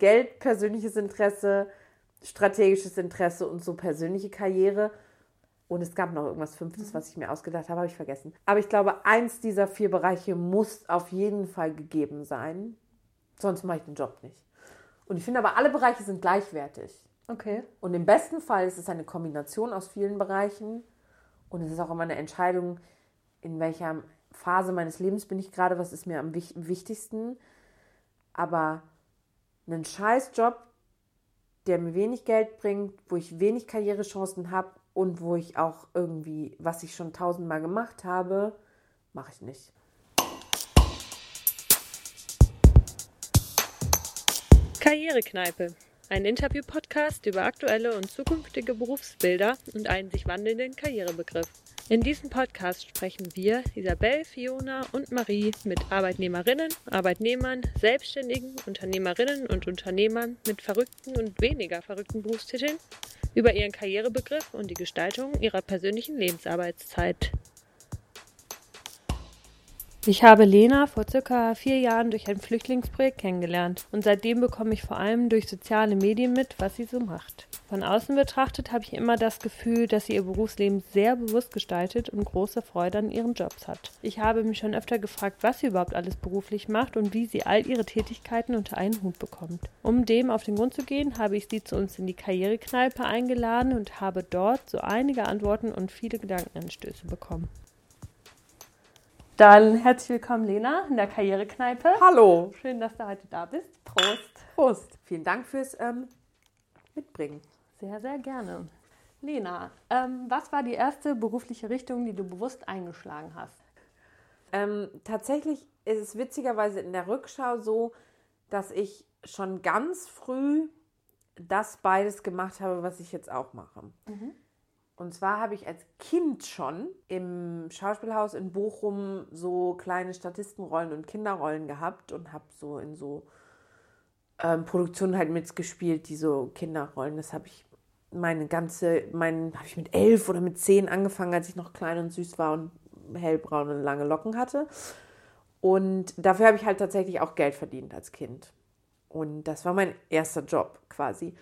Geld, persönliches Interesse, strategisches Interesse und so persönliche Karriere. Und es gab noch irgendwas Fünftes, was ich mir ausgedacht habe, habe ich vergessen. Aber ich glaube, eins dieser vier Bereiche muss auf jeden Fall gegeben sein. Sonst mache ich den Job nicht. Und ich finde aber, alle Bereiche sind gleichwertig. Okay. Und im besten Fall ist es eine Kombination aus vielen Bereichen. Und es ist auch immer eine Entscheidung, in welcher Phase meines Lebens bin ich gerade, was ist mir am wichtigsten. Aber einen Scheißjob, der mir wenig Geld bringt, wo ich wenig Karrierechancen habe und wo ich auch irgendwie, was ich schon tausendmal gemacht habe, mache ich nicht. Karrierekneipe. Ein Interview-Podcast über aktuelle und zukünftige Berufsbilder und einen sich wandelnden Karrierebegriff. In diesem Podcast sprechen wir, Isabel, Fiona und Marie, mit Arbeitnehmerinnen, Arbeitnehmern, Selbstständigen, Unternehmerinnen und Unternehmern mit verrückten und weniger verrückten Berufstiteln über ihren Karrierebegriff und die Gestaltung ihrer persönlichen Lebensarbeitszeit. Ich habe Lena vor circa vier Jahren durch ein Flüchtlingsprojekt kennengelernt und seitdem bekomme ich vor allem durch soziale Medien mit, was sie so macht. Von außen betrachtet habe ich immer das Gefühl, dass sie ihr Berufsleben sehr bewusst gestaltet und große Freude an ihren Jobs hat. Ich habe mich schon öfter gefragt, was sie überhaupt alles beruflich macht und wie sie all ihre Tätigkeiten unter einen Hut bekommt. Um dem auf den Grund zu gehen, habe ich sie zu uns in die Karrierekneipe eingeladen und habe dort so einige Antworten und viele Gedankenanstöße bekommen. Dann herzlich willkommen, Lena, in der Karrierekneipe. Hallo. Schön, dass du heute da bist. Prost. Prost. Vielen Dank fürs ähm, Mitbringen. Sehr, sehr gerne. Lena, ähm, was war die erste berufliche Richtung, die du bewusst eingeschlagen hast? Ähm, tatsächlich ist es witzigerweise in der Rückschau so, dass ich schon ganz früh das beides gemacht habe, was ich jetzt auch mache. Mhm. Und zwar habe ich als Kind schon im Schauspielhaus in Bochum so kleine Statistenrollen und Kinderrollen gehabt und habe so in so ähm, Produktionen halt mitgespielt, die so Kinderrollen. Das habe ich meine ganze, mein, habe ich mit elf oder mit zehn angefangen, als ich noch klein und süß war und hellbraun und lange Locken hatte. Und dafür habe ich halt tatsächlich auch Geld verdient als Kind. Und das war mein erster Job quasi.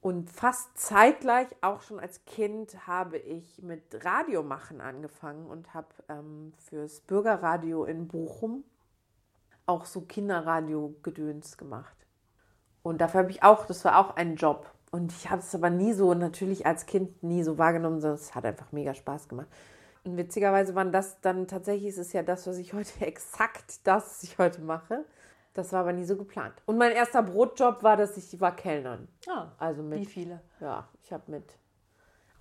Und fast zeitgleich, auch schon als Kind, habe ich mit Radiomachen angefangen und habe ähm, fürs Bürgerradio in Bochum auch so Kinderradio-Gedöns gemacht. Und dafür habe ich auch, das war auch ein Job. Und ich habe es aber nie so, natürlich als Kind nie so wahrgenommen, sondern es hat einfach mega Spaß gemacht. Und witzigerweise waren das dann tatsächlich, ist es ja das, was ich heute exakt das, was ich heute mache. Das war aber nie so geplant. Und mein erster Brotjob war, dass ich war Kellnern. Ah, also mit. Wie viele? Ja, ich habe mit.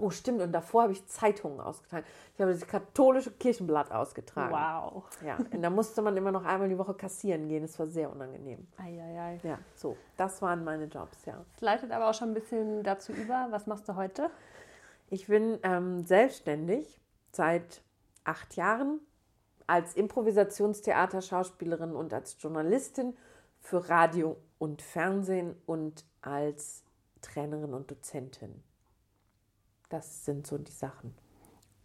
Oh, stimmt. Und davor habe ich Zeitungen ausgetragen. Ich habe das katholische Kirchenblatt ausgetragen. Wow. Ja, und da musste man immer noch einmal die Woche kassieren gehen. Das war sehr unangenehm. Eieiei. Ja, so. Das waren meine Jobs, ja. Das leitet aber auch schon ein bisschen dazu über. Was machst du heute? Ich bin ähm, selbstständig seit acht Jahren als Improvisationstheaterschauspielerin und als Journalistin für Radio und Fernsehen und als Trainerin und Dozentin. Das sind so die Sachen.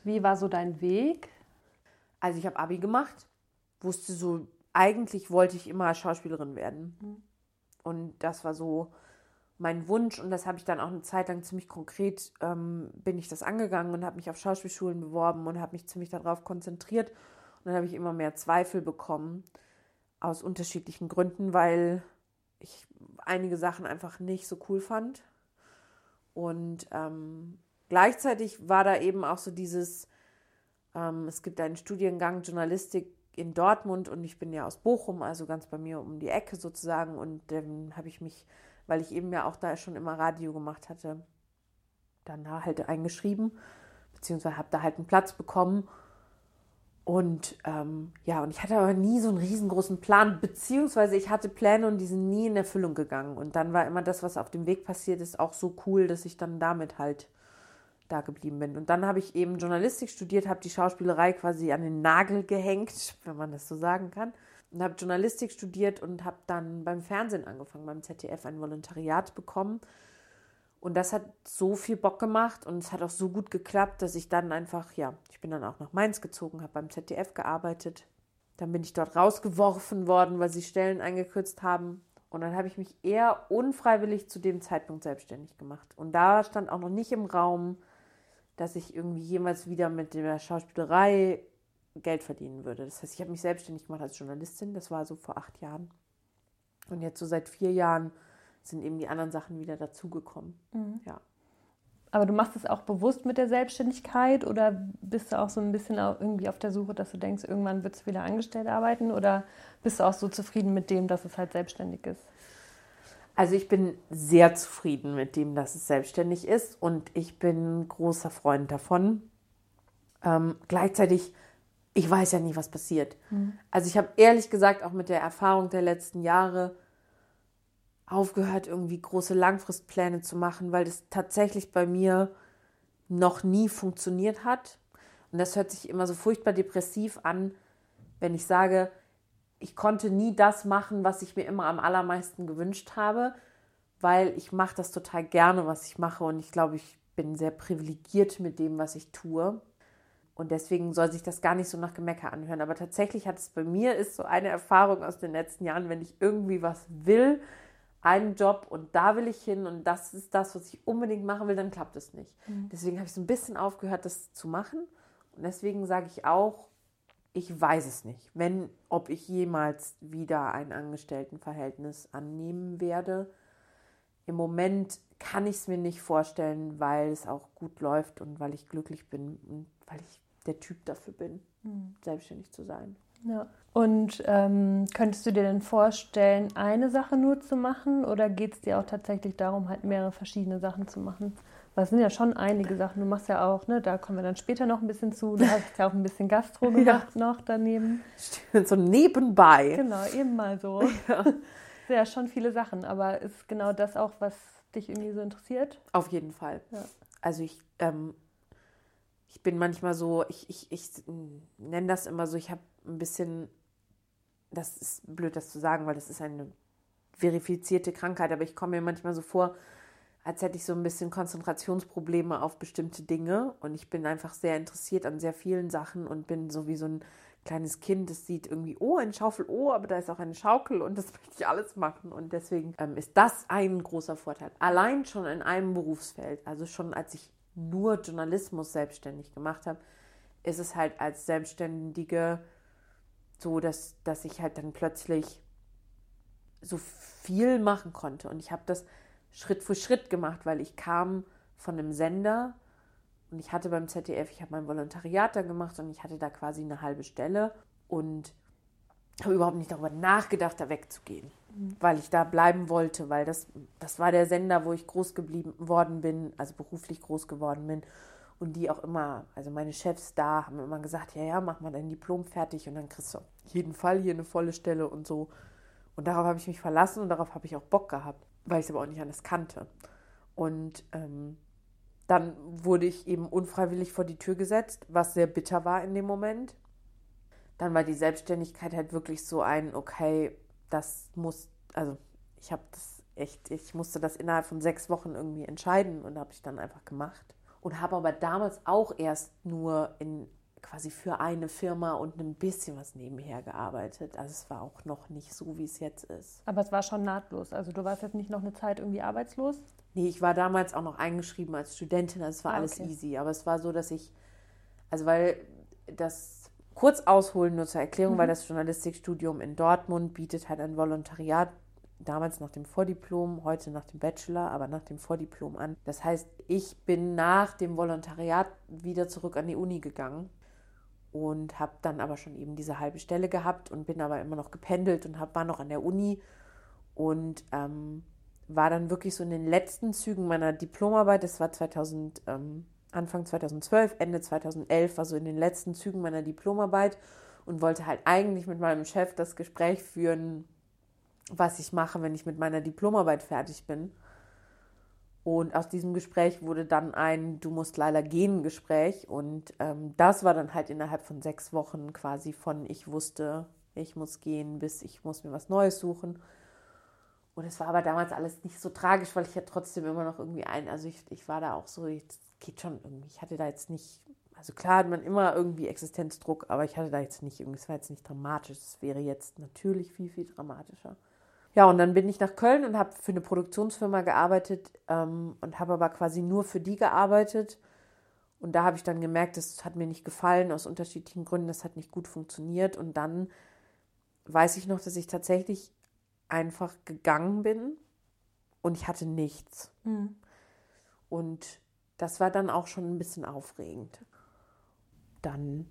Wie war so dein Weg? Also ich habe Abi gemacht, wusste so, eigentlich wollte ich immer Schauspielerin werden. Mhm. Und das war so mein Wunsch und das habe ich dann auch eine Zeit lang ziemlich konkret, ähm, bin ich das angegangen und habe mich auf Schauspielschulen beworben und habe mich ziemlich darauf konzentriert dann habe ich immer mehr Zweifel bekommen, aus unterschiedlichen Gründen, weil ich einige Sachen einfach nicht so cool fand. Und ähm, gleichzeitig war da eben auch so dieses, ähm, es gibt einen Studiengang Journalistik in Dortmund und ich bin ja aus Bochum, also ganz bei mir um die Ecke sozusagen. Und dann habe ich mich, weil ich eben ja auch da schon immer Radio gemacht hatte, dann da halt eingeschrieben, beziehungsweise habe da halt einen Platz bekommen und ähm, ja, und ich hatte aber nie so einen riesengroßen Plan, beziehungsweise ich hatte Pläne und die sind nie in Erfüllung gegangen. Und dann war immer das, was auf dem Weg passiert ist, auch so cool, dass ich dann damit halt da geblieben bin. Und dann habe ich eben Journalistik studiert, habe die Schauspielerei quasi an den Nagel gehängt, wenn man das so sagen kann. Und habe Journalistik studiert und habe dann beim Fernsehen angefangen, beim ZDF ein Volontariat bekommen und das hat so viel Bock gemacht und es hat auch so gut geklappt, dass ich dann einfach, ja, ich bin dann auch nach Mainz gezogen, habe beim ZDF gearbeitet. Dann bin ich dort rausgeworfen worden, weil sie Stellen eingekürzt haben. Und dann habe ich mich eher unfreiwillig zu dem Zeitpunkt selbstständig gemacht. Und da stand auch noch nicht im Raum, dass ich irgendwie jemals wieder mit der Schauspielerei Geld verdienen würde. Das heißt, ich habe mich selbstständig gemacht als Journalistin. Das war so vor acht Jahren. Und jetzt so seit vier Jahren sind eben die anderen Sachen wieder dazugekommen. Mhm. Ja. Aber du machst es auch bewusst mit der Selbstständigkeit oder bist du auch so ein bisschen irgendwie auf der Suche, dass du denkst, irgendwann wird es wieder angestellt arbeiten oder bist du auch so zufrieden mit dem, dass es halt selbstständig ist? Also ich bin sehr zufrieden mit dem, dass es selbstständig ist und ich bin großer Freund davon. Ähm, gleichzeitig, ich weiß ja nie, was passiert. Mhm. Also ich habe ehrlich gesagt auch mit der Erfahrung der letzten Jahre aufgehört, irgendwie große Langfristpläne zu machen, weil das tatsächlich bei mir noch nie funktioniert hat. Und das hört sich immer so furchtbar depressiv an, wenn ich sage, ich konnte nie das machen, was ich mir immer am allermeisten gewünscht habe, weil ich mache das total gerne, was ich mache. Und ich glaube, ich bin sehr privilegiert mit dem, was ich tue. Und deswegen soll sich das gar nicht so nach Gemecker anhören. Aber tatsächlich hat es bei mir ist so eine Erfahrung aus den letzten Jahren, wenn ich irgendwie was will, einen Job und da will ich hin und das ist das, was ich unbedingt machen will, dann klappt es nicht. Mhm. Deswegen habe ich so ein bisschen aufgehört, das zu machen. Und deswegen sage ich auch, ich weiß es nicht, wenn, ob ich jemals wieder ein Angestelltenverhältnis annehmen werde. Im Moment kann ich es mir nicht vorstellen, weil es auch gut läuft und weil ich glücklich bin und weil ich der Typ dafür bin, mhm. selbstständig zu sein. Ja. Und ähm, könntest du dir denn vorstellen, eine Sache nur zu machen oder geht es dir auch tatsächlich darum, halt mehrere verschiedene Sachen zu machen? Weil es sind ja schon einige Sachen. Du machst ja auch, ne, da kommen wir dann später noch ein bisschen zu. Du hast ja auch ein bisschen Gastro gemacht ja. noch daneben. Stimmt, so nebenbei. Genau, eben mal so. Ja. ja, schon viele Sachen, aber ist genau das auch, was dich irgendwie so interessiert? Auf jeden Fall. Ja. Also ich ähm, ich bin manchmal so, ich, ich, ich nenne das immer so, ich habe ein bisschen, das ist blöd, das zu sagen, weil das ist eine verifizierte Krankheit, aber ich komme mir manchmal so vor, als hätte ich so ein bisschen Konzentrationsprobleme auf bestimmte Dinge und ich bin einfach sehr interessiert an sehr vielen Sachen und bin so wie so ein kleines Kind, das sieht irgendwie, oh, ein Schaufel, oh, aber da ist auch eine Schaukel und das möchte ich alles machen und deswegen ähm, ist das ein großer Vorteil. Allein schon in einem Berufsfeld, also schon als ich nur Journalismus selbstständig gemacht habe, ist es halt als Selbstständige so, dass, dass ich halt dann plötzlich so viel machen konnte. Und ich habe das Schritt für Schritt gemacht, weil ich kam von einem Sender und ich hatte beim ZDF, ich habe mein Volontariat da gemacht und ich hatte da quasi eine halbe Stelle und habe überhaupt nicht darüber nachgedacht, da wegzugehen weil ich da bleiben wollte, weil das, das war der Sender, wo ich groß geblieben worden bin, also beruflich groß geworden bin. Und die auch immer, also meine Chefs da haben immer gesagt, ja, ja, mach mal dein Diplom fertig und dann kriegst du auf jeden Fall hier eine volle Stelle und so. Und darauf habe ich mich verlassen und darauf habe ich auch Bock gehabt, weil ich es aber auch nicht anders kannte. Und ähm, dann wurde ich eben unfreiwillig vor die Tür gesetzt, was sehr bitter war in dem Moment. Dann war die Selbstständigkeit halt wirklich so ein, okay, das muss, also ich habe das echt, ich musste das innerhalb von sechs Wochen irgendwie entscheiden und habe ich dann einfach gemacht. Und habe aber damals auch erst nur in quasi für eine Firma und ein bisschen was nebenher gearbeitet. Also es war auch noch nicht so, wie es jetzt ist. Aber es war schon nahtlos. Also du warst jetzt nicht noch eine Zeit irgendwie arbeitslos? Nee, ich war damals auch noch eingeschrieben als Studentin. Also es war ah, alles okay. easy. Aber es war so, dass ich, also weil das kurz ausholen, nur zur Erklärung, mhm. weil das Journalistikstudium in Dortmund bietet halt ein Volontariat, damals nach dem Vordiplom, heute nach dem Bachelor, aber nach dem Vordiplom an. Das heißt, ich bin nach dem Volontariat wieder zurück an die Uni gegangen und habe dann aber schon eben diese halbe Stelle gehabt und bin aber immer noch gependelt und hab, war noch an der Uni und ähm, war dann wirklich so in den letzten Zügen meiner Diplomarbeit, das war 2000. Ähm, Anfang 2012, Ende 2011, war so in den letzten Zügen meiner Diplomarbeit und wollte halt eigentlich mit meinem Chef das Gespräch führen, was ich mache, wenn ich mit meiner Diplomarbeit fertig bin. Und aus diesem Gespräch wurde dann ein Du musst leider gehen Gespräch. Und ähm, das war dann halt innerhalb von sechs Wochen quasi von ich wusste, ich muss gehen, bis ich muss mir was Neues suchen. Und es war aber damals alles nicht so tragisch, weil ich ja trotzdem immer noch irgendwie ein, also ich, ich war da auch so, ich, geht schon irgendwie. Ich hatte da jetzt nicht, also klar hat man immer irgendwie Existenzdruck, aber ich hatte da jetzt nicht irgendwie, es war jetzt nicht dramatisch. Es wäre jetzt natürlich viel, viel dramatischer. Ja, und dann bin ich nach Köln und habe für eine Produktionsfirma gearbeitet ähm, und habe aber quasi nur für die gearbeitet. Und da habe ich dann gemerkt, das hat mir nicht gefallen aus unterschiedlichen Gründen, das hat nicht gut funktioniert. Und dann weiß ich noch, dass ich tatsächlich einfach gegangen bin und ich hatte nichts. Mhm. Und das war dann auch schon ein bisschen aufregend. Dann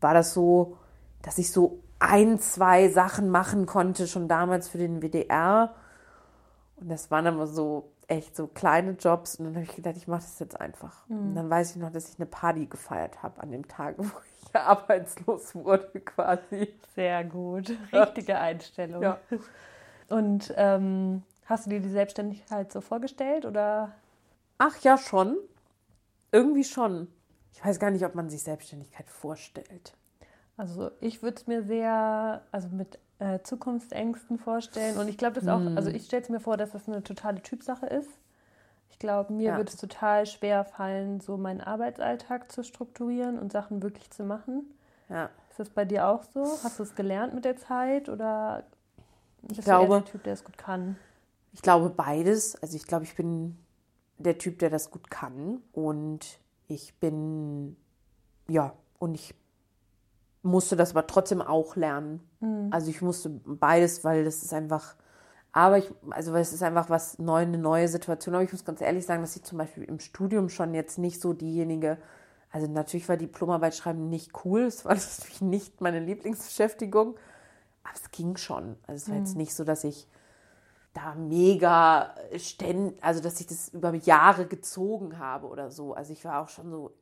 war das so, dass ich so ein, zwei Sachen machen konnte, schon damals für den WDR. Und das waren aber so echt so kleine Jobs. Und dann habe ich gedacht, ich mache das jetzt einfach. Mhm. Und dann weiß ich noch, dass ich eine Party gefeiert habe an dem Tag, wo ich arbeitslos wurde quasi. Sehr gut. Richtige Einstellung. Ja. Und ähm, hast du dir die Selbstständigkeit so vorgestellt oder? Ach ja, schon. Irgendwie schon. Ich weiß gar nicht, ob man sich Selbstständigkeit vorstellt. Also ich würde es mir sehr, also mit äh, Zukunftsängsten vorstellen. Und ich glaube, das auch, hm. also ich stelle es mir vor, dass das eine totale Typsache ist. Ich glaube, mir ja. würde es total schwer fallen, so meinen Arbeitsalltag zu strukturieren und Sachen wirklich zu machen. Ja. Ist das bei dir auch so? Hast du es gelernt mit der Zeit oder bist ich glaube, du der Typ, der es gut kann? Ich glaube beides. Also ich glaube, ich bin der Typ, der das gut kann. Und ich bin, ja, und ich musste das aber trotzdem auch lernen. Mhm. Also ich musste beides, weil das ist einfach, aber ich, also weil es ist einfach was neu, eine neue Situation. Aber ich muss ganz ehrlich sagen, dass ich zum Beispiel im Studium schon jetzt nicht so diejenige, also natürlich war Diplomarbeit schreiben nicht cool, es war natürlich nicht meine Lieblingsbeschäftigung, aber es ging schon. Also es war mhm. jetzt nicht so, dass ich da mega ständ, also dass ich das über Jahre gezogen habe oder so. Also ich war auch schon so,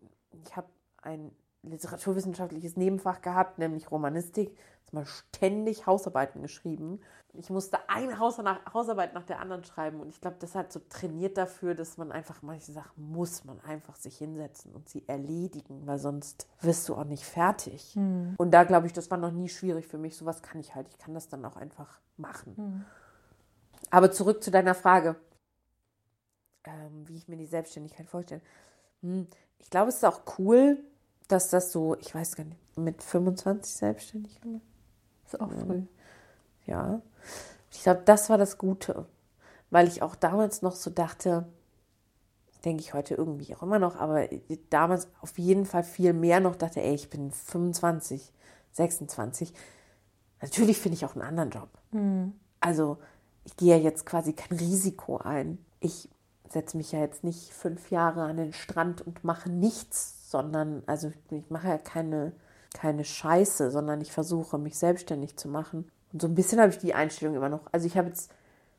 ich habe ein literaturwissenschaftliches Nebenfach gehabt, nämlich Romanistik, mal ständig Hausarbeiten geschrieben. Ich musste eine Hausarbeit nach der anderen schreiben und ich glaube, das hat so trainiert dafür, dass man einfach manche Sachen muss man einfach sich hinsetzen und sie erledigen, weil sonst wirst du auch nicht fertig. Hm. Und da glaube ich, das war noch nie schwierig für mich. Sowas kann ich halt. Ich kann das dann auch einfach machen. Hm. Aber zurück zu deiner Frage, ähm, wie ich mir die Selbstständigkeit vorstelle. Hm, ich glaube, es ist auch cool, dass das so, ich weiß gar nicht, mit 25 selbstständig gemacht. Ist auch früh. Ja. Ich glaube, das war das Gute, weil ich auch damals noch so dachte, denke ich heute irgendwie auch immer noch, aber damals auf jeden Fall viel mehr noch dachte, ey, ich bin 25, 26. Natürlich finde ich auch einen anderen Job. Mhm. Also ich gehe ja jetzt quasi kein Risiko ein. Ich setze mich ja jetzt nicht fünf Jahre an den Strand und mache nichts, sondern, also ich mache ja keine, keine Scheiße, sondern ich versuche, mich selbstständig zu machen. Und so ein bisschen habe ich die Einstellung immer noch. Also ich habe jetzt,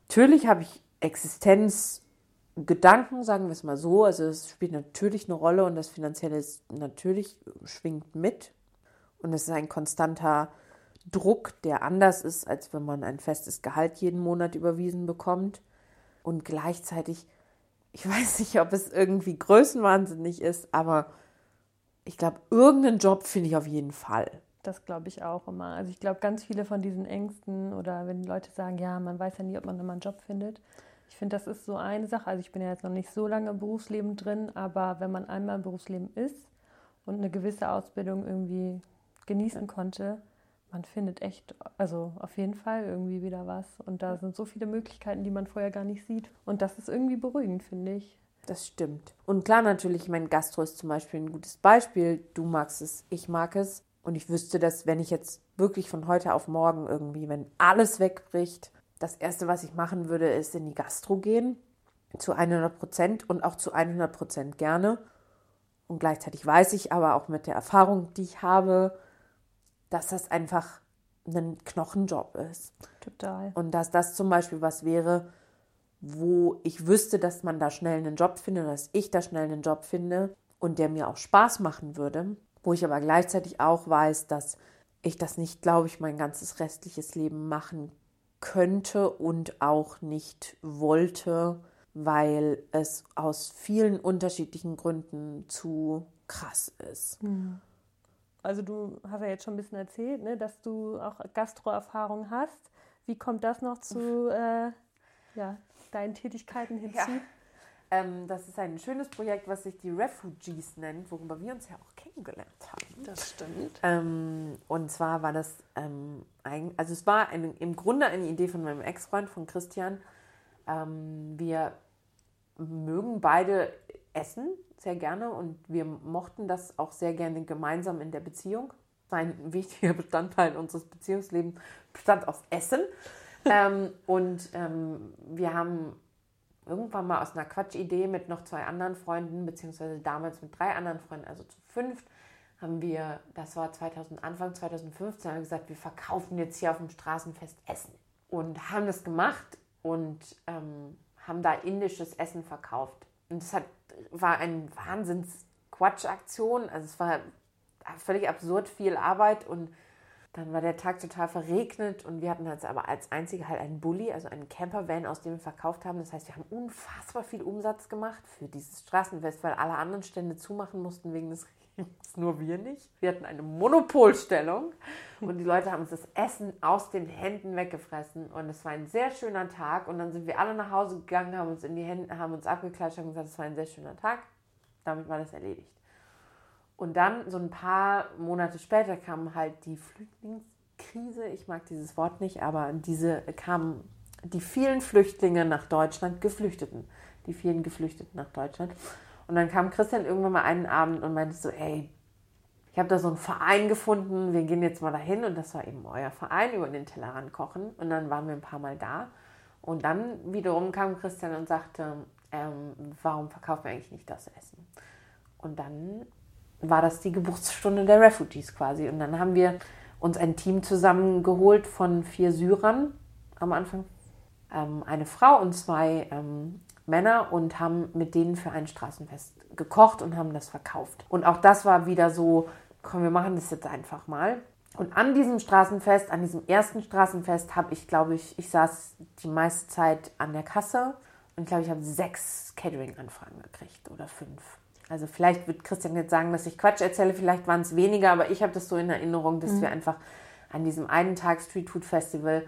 natürlich habe ich Existenzgedanken, sagen wir es mal so. Also es spielt natürlich eine Rolle und das Finanzielle ist natürlich schwingt mit. Und es ist ein konstanter Druck, der anders ist, als wenn man ein festes Gehalt jeden Monat überwiesen bekommt. Und gleichzeitig, ich weiß nicht, ob es irgendwie größenwahnsinnig ist, aber ich glaube, irgendeinen Job finde ich auf jeden Fall. Das glaube ich auch immer. Also ich glaube, ganz viele von diesen Ängsten oder wenn Leute sagen, ja, man weiß ja nie, ob man immer einen Job findet. Ich finde, das ist so eine Sache. Also ich bin ja jetzt noch nicht so lange im Berufsleben drin, aber wenn man einmal im Berufsleben ist und eine gewisse Ausbildung irgendwie genießen konnte, man findet echt, also auf jeden Fall irgendwie wieder was. Und da sind so viele Möglichkeiten, die man vorher gar nicht sieht. Und das ist irgendwie beruhigend, finde ich. Das stimmt. Und klar, natürlich, mein Gastro ist zum Beispiel ein gutes Beispiel. Du magst es, ich mag es. Und ich wüsste, dass wenn ich jetzt wirklich von heute auf morgen irgendwie, wenn alles wegbricht, das Erste, was ich machen würde, ist in die Gastro gehen. Zu 100 Prozent und auch zu 100 Prozent gerne. Und gleichzeitig weiß ich aber auch mit der Erfahrung, die ich habe, dass das einfach ein Knochenjob ist. Total. Und dass das zum Beispiel was wäre, wo ich wüsste, dass man da schnell einen Job findet, dass ich da schnell einen Job finde und der mir auch Spaß machen würde, wo ich aber gleichzeitig auch weiß, dass ich das nicht, glaube ich, mein ganzes restliches Leben machen könnte und auch nicht wollte, weil es aus vielen unterschiedlichen Gründen zu krass ist. Hm. Also du hast ja jetzt schon ein bisschen erzählt, ne, dass du auch Gastroerfahrung hast. Wie kommt das noch zu äh, ja, deinen Tätigkeiten hinzu? Ja. Ähm, das ist ein schönes Projekt, was sich die Refugees nennt, worüber wir uns ja auch kennengelernt haben. Das stimmt. Ähm, und zwar war das, ähm, ein, also es war eine, im Grunde eine Idee von meinem Ex-Freund, von Christian. Ähm, wir mögen beide essen sehr gerne und wir mochten das auch sehr gerne gemeinsam in der Beziehung. Ein wichtiger Bestandteil unseres Beziehungslebens bestand aus Essen. Ähm, und ähm, wir haben irgendwann mal aus einer Quatschidee mit noch zwei anderen Freunden, beziehungsweise damals mit drei anderen Freunden, also zu fünft, haben wir, das war 2000, Anfang 2015, haben gesagt, wir verkaufen jetzt hier auf dem Straßenfest Essen. Und haben das gemacht und ähm, haben da indisches Essen verkauft. Und das hat, war eine Wahnsinns-Quatsch-Aktion. Also es war völlig absurd viel Arbeit und dann war der Tag total verregnet und wir hatten jetzt aber als einzige halt einen Bulli, also einen Campervan, aus dem wir verkauft haben. Das heißt, wir haben unfassbar viel Umsatz gemacht für dieses Straßenfest, weil alle anderen Stände zumachen mussten wegen des Regens, nur wir nicht. Wir hatten eine Monopolstellung und die Leute haben uns das Essen aus den Händen weggefressen und es war ein sehr schöner Tag und dann sind wir alle nach Hause gegangen, haben uns in die Hände, haben uns abgeklatscht und gesagt, es war ein sehr schöner Tag. Damit war das erledigt. Und dann, so ein paar Monate später, kam halt die Flüchtlingskrise. Ich mag dieses Wort nicht, aber diese kamen die vielen Flüchtlinge nach Deutschland, Geflüchteten, die vielen Geflüchteten nach Deutschland. Und dann kam Christian irgendwann mal einen Abend und meinte so, ey, ich habe da so einen Verein gefunden, wir gehen jetzt mal dahin. Und das war eben euer Verein über den Tellerrand kochen. Und dann waren wir ein paar Mal da. Und dann wiederum kam Christian und sagte, ähm, warum verkaufen wir eigentlich nicht das Essen? Und dann war das die Geburtsstunde der Refugees quasi. Und dann haben wir uns ein Team zusammengeholt von vier Syrern am Anfang. Ähm, eine Frau und zwei ähm, Männer und haben mit denen für ein Straßenfest gekocht und haben das verkauft. Und auch das war wieder so, komm, wir machen das jetzt einfach mal. Und an diesem Straßenfest, an diesem ersten Straßenfest, habe ich, glaube ich, ich saß die meiste Zeit an der Kasse und glaube ich, habe sechs Catering-Anfragen gekriegt oder fünf. Also vielleicht wird Christian jetzt sagen, dass ich Quatsch erzähle, vielleicht waren es weniger, aber ich habe das so in Erinnerung, dass mhm. wir einfach an diesem einen Tag Street Food Festival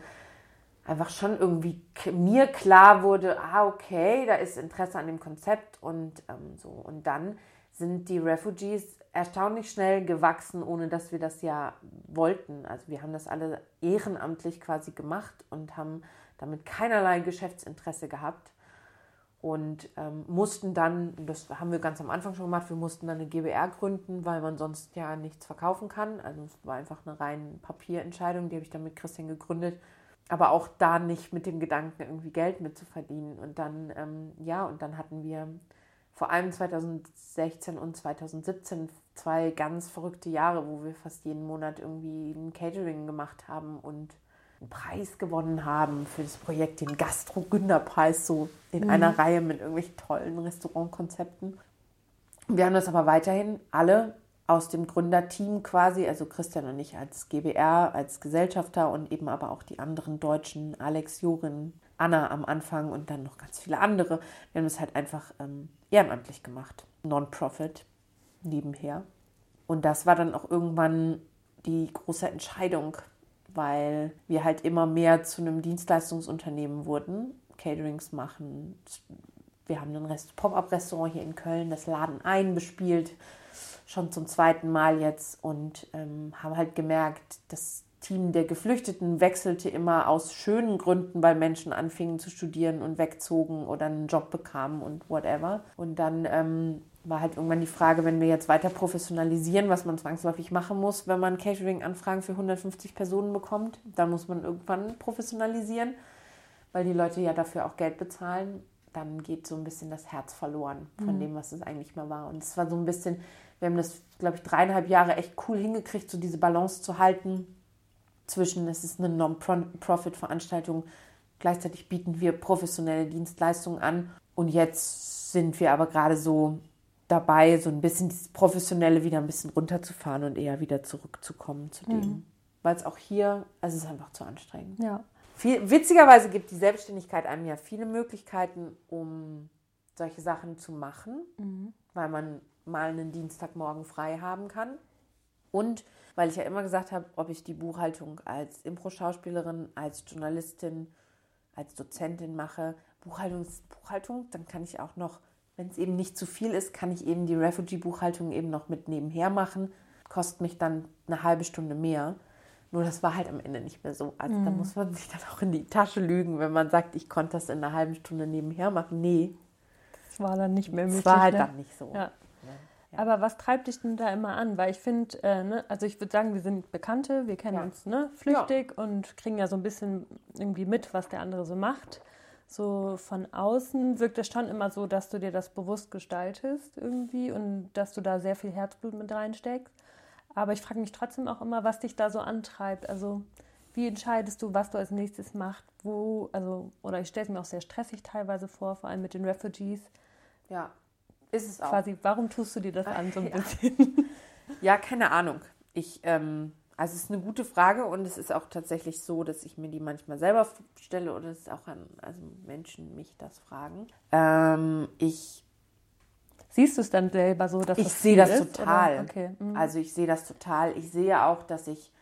einfach schon irgendwie mir klar wurde, ah okay, da ist Interesse an dem Konzept und ähm, so. Und dann sind die Refugees erstaunlich schnell gewachsen, ohne dass wir das ja wollten. Also wir haben das alle ehrenamtlich quasi gemacht und haben damit keinerlei Geschäftsinteresse gehabt und ähm, mussten dann, das haben wir ganz am Anfang schon gemacht, wir mussten dann eine GBR gründen, weil man sonst ja nichts verkaufen kann. Also es war einfach eine reine Papierentscheidung, die habe ich dann mit Christian gegründet. Aber auch da nicht mit dem Gedanken, irgendwie Geld mitzuverdienen. Und dann, ähm, ja, und dann hatten wir vor allem 2016 und 2017 zwei ganz verrückte Jahre, wo wir fast jeden Monat irgendwie ein Catering gemacht haben und einen Preis gewonnen haben für das Projekt, den Gastro-Günderpreis, so in mhm. einer Reihe mit irgendwelchen tollen Restaurantkonzepten. Wir haben das aber weiterhin alle aus dem Gründerteam quasi, also Christian und ich als GBR, als Gesellschafter und eben aber auch die anderen Deutschen, Alex, Jorin, Anna am Anfang und dann noch ganz viele andere. Wir haben es halt einfach ähm, ehrenamtlich gemacht, Non-Profit nebenher. Und das war dann auch irgendwann die große Entscheidung, weil wir halt immer mehr zu einem Dienstleistungsunternehmen wurden, Caterings machen. Wir haben ein Pop-up-Restaurant hier in Köln, das Laden ein bespielt, schon zum zweiten Mal jetzt und ähm, haben halt gemerkt, das Team der Geflüchteten wechselte immer aus schönen Gründen, weil Menschen anfingen zu studieren und wegzogen oder einen Job bekamen und whatever. Und dann ähm, war halt irgendwann die Frage, wenn wir jetzt weiter professionalisieren, was man zwangsläufig machen muss, wenn man Catering-Anfragen für 150 Personen bekommt, dann muss man irgendwann professionalisieren, weil die Leute ja dafür auch Geld bezahlen. Dann geht so ein bisschen das Herz verloren von mhm. dem, was es eigentlich mal war. Und es war so ein bisschen, wir haben das, glaube ich, dreieinhalb Jahre echt cool hingekriegt, so diese Balance zu halten zwischen, es ist eine Non-Profit-Veranstaltung, gleichzeitig bieten wir professionelle Dienstleistungen an. Und jetzt sind wir aber gerade so dabei, so ein bisschen dieses Professionelle wieder ein bisschen runterzufahren und eher wieder zurückzukommen zu dem. Mhm. Weil es auch hier, also es ist einfach zu anstrengend. Ja. Viel, witzigerweise gibt die Selbstständigkeit einem ja viele Möglichkeiten, um solche Sachen zu machen, mhm. weil man mal einen Dienstagmorgen frei haben kann. Und weil ich ja immer gesagt habe, ob ich die Buchhaltung als Impro-Schauspielerin, als Journalistin, als Dozentin mache, Buchhaltung ist Buchhaltung, dann kann ich auch noch wenn es eben nicht zu viel ist, kann ich eben die Refugee-Buchhaltung eben noch mit nebenher machen. kostet mich dann eine halbe Stunde mehr. Nur das war halt am Ende nicht mehr so. Also mhm. da muss man sich dann auch in die Tasche lügen, wenn man sagt, ich konnte das in einer halben Stunde nebenher machen. Nee. Das war dann nicht mehr möglich. Das war halt ne? dann nicht so. Ja. Ja. Aber was treibt dich denn da immer an? Weil ich finde, äh, ne, also ich würde sagen, wir sind Bekannte, wir kennen ja. uns ne, flüchtig ja. und kriegen ja so ein bisschen irgendwie mit, was der andere so macht. So von außen wirkt es schon immer so, dass du dir das bewusst gestaltest irgendwie und dass du da sehr viel Herzblut mit reinsteckst. Aber ich frage mich trotzdem auch immer, was dich da so antreibt. Also wie entscheidest du, was du als nächstes machst? Wo, also, oder ich stelle es mir auch sehr stressig teilweise vor, vor allem mit den Refugees. Ja, ist es auch. Quasi, warum tust du dir das an so ein ja. bisschen? Ja, keine Ahnung. Ich, ähm, also es ist eine gute Frage und es ist auch tatsächlich so, dass ich mir die manchmal selber stelle oder es auch an also Menschen mich das fragen. Ähm, ich Siehst du es dann selber so, dass ich das sehe das ist, total. Okay. Mhm. Also ich sehe das total. Ich sehe auch, dass ich